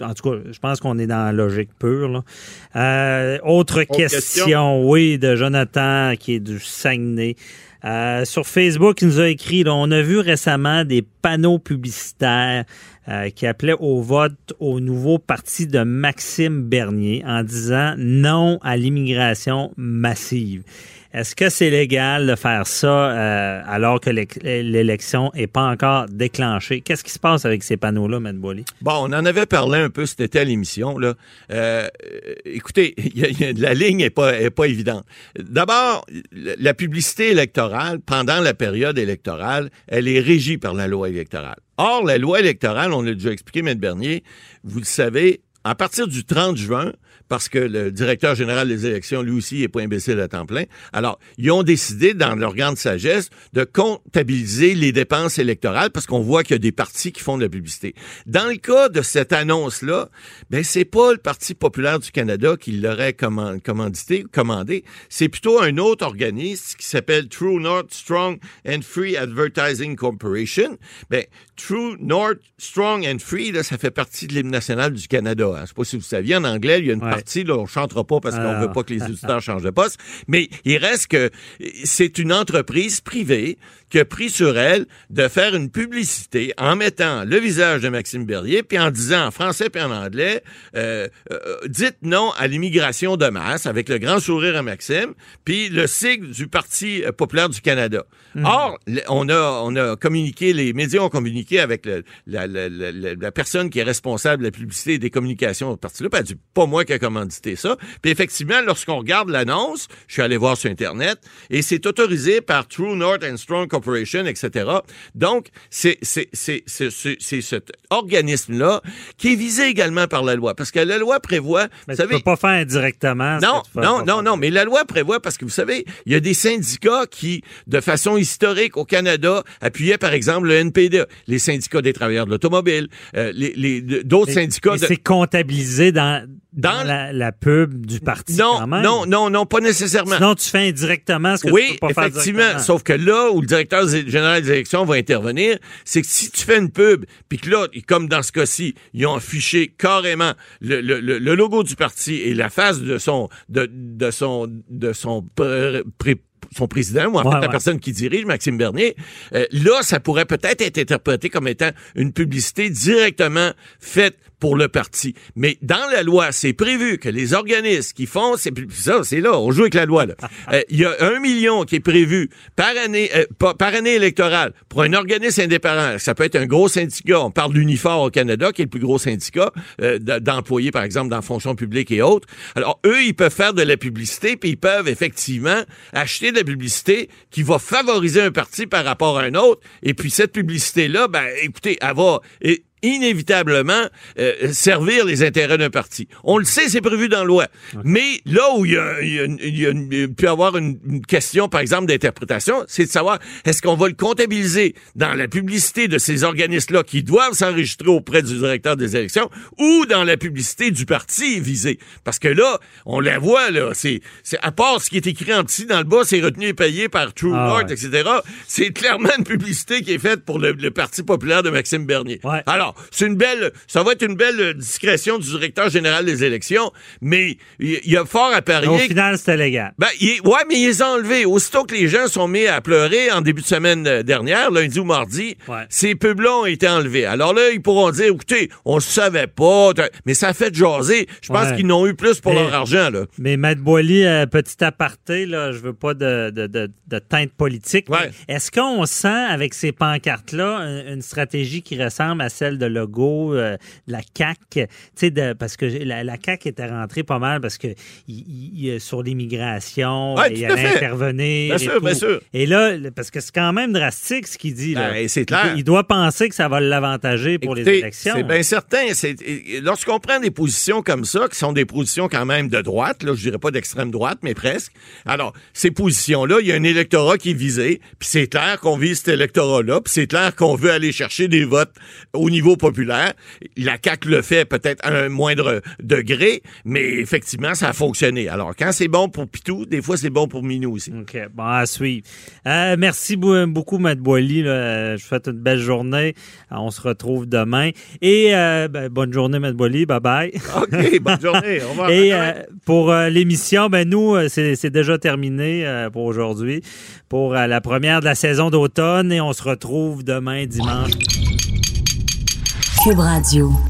en tout cas, je pense qu'on est dans la logique pure. Euh, autre, question, oui, de Jonathan qui est du Saguenay. Euh, sur Facebook, il nous a écrit, on a vu récemment des panneaux publicitaires euh, qui appelaient au vote au nouveau parti de Maxime Bernier en disant non à l'immigration massive. Est-ce que c'est légal de faire ça euh, alors que l'élection n'est pas encore déclenchée? Qu'est-ce qui se passe avec ces panneaux-là, Mme Boily? Bon, on en avait parlé un peu été à l'émission. Là. Euh, écoutez, <laughs> la ligne n'est pas, pas évidente. D'abord, la publicité électorale, pendant la période électorale, elle est régie par la loi électorale. Or, la loi électorale, on l'a déjà expliqué, M. Bernier, vous le savez, à partir du 30 juin, parce que le directeur général des élections, lui aussi, est pas imbécile à temps plein. Alors, ils ont décidé, dans leur grande sagesse, de comptabiliser les dépenses électorales parce qu'on voit qu'il y a des partis qui font de la publicité. Dans le cas de cette annonce-là, ben, c'est pas le Parti populaire du Canada qui l'aurait commandité, commandé. C'est plutôt un autre organisme qui s'appelle True North Strong and Free Advertising Corporation. Ben, True North Strong and Free, là, ça fait partie de l'hymne national du Canada. Hein. Je sais pas si vous saviez, en anglais, il y a une là, on chantera pas parce qu'on ah. veut pas que les auditeurs changent de poste, mais il reste que c'est une entreprise privée qui a pris sur elle de faire une publicité en mettant le visage de Maxime Berrier, puis en disant en français puis en anglais, euh, euh, dites non à l'immigration de masse avec le grand sourire à Maxime, puis le sigle du Parti populaire du Canada. Hmm. Or, on a, on a communiqué, les médias ont communiqué avec la, la, la, la, personne qui est responsable de la publicité et des communications au parti-là, puis elle dit, pas moi qui a commandité ça. Puis effectivement, lorsqu'on regarde l'annonce, je suis allé voir sur Internet, et c'est autorisé par True North and Strong Corporation, etc. Donc, c'est cet organisme-là qui est visé également par la loi. Parce que la loi prévoit... Mais vous tu savez, peux pas faire indirectement. ce non, tu non, non, non, mais la loi prévoit parce que vous savez, il y a des syndicats qui, de façon historique au Canada, appuyaient par exemple le NPD, les syndicats des travailleurs de l'automobile, euh, les, les- d'autres syndicats. de- c'est comptabilisé dans, dans, la, la pub du parti non, quand même. non, non, non, pas nécessairement. Sinon, tu fais indirectement ce que tu oui, peux pas faire effectivement. Sauf que là où le directeur général des élections va intervenir, c'est que si tu fais une pub, puis que là, comme dans ce cas-ci, ils ont affiché carrément le, le- le- le logo du parti et la face de son de, de son de son pré- pré- son président, ou en Ouais, fait la ouais. personne qui dirige, Maxime Bernier, euh, là, ça pourrait peut-être être interprété comme étant une publicité directement faite pour le parti. Mais dans la loi, c'est prévu que les organismes qui font, c'est ça, c'est là, on joue avec la loi. là. <laughs> Euh, Il y a un million qui est prévu par année, euh, par, par année électorale pour un organisme indépendant. Ça peut être un gros syndicat. On parle d'Unifor au Canada, qui est le plus gros syndicat euh, d'employés, par exemple, dans la fonction publique et autres. Alors, eux, ils peuvent faire de la publicité, puis ils peuvent effectivement acheter de la publicité qui va favoriser un parti par rapport à un autre. Et puis, cette publicité-là, ben, écoutez, elle va... et- inévitablement euh, servir les intérêts d'un parti. On le sait, c'est prévu dans la loi. Mais là où il y a, il y a il y a une- il peut y avoir une, une question, par exemple, d'interprétation, c'est de savoir est-ce qu'on va le comptabiliser dans la publicité de ces organismes-là qui doivent s'enregistrer auprès du directeur des élections ou dans la publicité du parti visé? Parce que là, on la voit, là, c'est, c'est à part ce qui est écrit en petit dans le bas, c'est retenu et payé par True Ah North, ouais. etc. C'est clairement une publicité qui est faite pour le, le Parti populaire de Maxime Bernier. Ouais. Alors, c'est une belle, ça va être une belle discrétion du directeur général des élections, mais il y a fort à parier. Au final, c'était légal. Ben, il- ouais, mais ils les ont enlevés. Aussitôt que les gens sont mis à pleurer en début de semaine euh, dernière, lundi ou mardi, Ouais. ces pubs-là ont été enlevés. Alors là, ils pourront dire, écoutez, on le savait pas, mais ça a fait jaser. Je pense Ouais. qu'ils n'ont eu plus pour Mais- leur argent, là. Mais Matt Boily, euh, petit aparté, là, je veux pas de, de, de, de teinte politique. Ouais. Est-ce qu'on sent avec ces pancartes-là un- une stratégie qui ressemble à celle de Legault, euh, de la CAC, tu sais, de- parce que la, la CAC était rentrée pas mal parce que sur l'immigration, Ouais, il allait intervenir. Bien et sûr, tout. bien sûr. Et là, parce que c'est quand même drastique ce qu'il dit. Ben, c'est clair. Il, il doit penser que ça va l'avantager pour les élections. C'est bien certain. Lorsqu'on prend des positions comme ça, qui sont des positions quand même de droite, là, je dirais pas d'extrême droite, mais presque. Alors, ces positions-là, il y a un électorat qui est visé, puis c'est clair qu'on vise cet électorat-là, puis c'est clair qu'on veut aller chercher des votes au niveau populaire. La CAQ le fait peut-être à un moindre degré, mais effectivement, ça a fonctionné. Alors, quand c'est bon pour Pitou, des fois, c'est bon pour Minou aussi. OK. Bon, à suivre. Euh, merci beaucoup, Matt Boily. Je vous souhaite une belle journée. Euh, On se retrouve demain. Et euh, ben, bonne journée, Matt Boily. Bye-bye. OK, bonne journée. Au revoir. <laughs> Et euh, pour l'émission, ben nous, c'est déjà terminé pour aujourd'hui, pour la première de la saison d'automne. Et on se retrouve demain, dimanche. Cube Radio.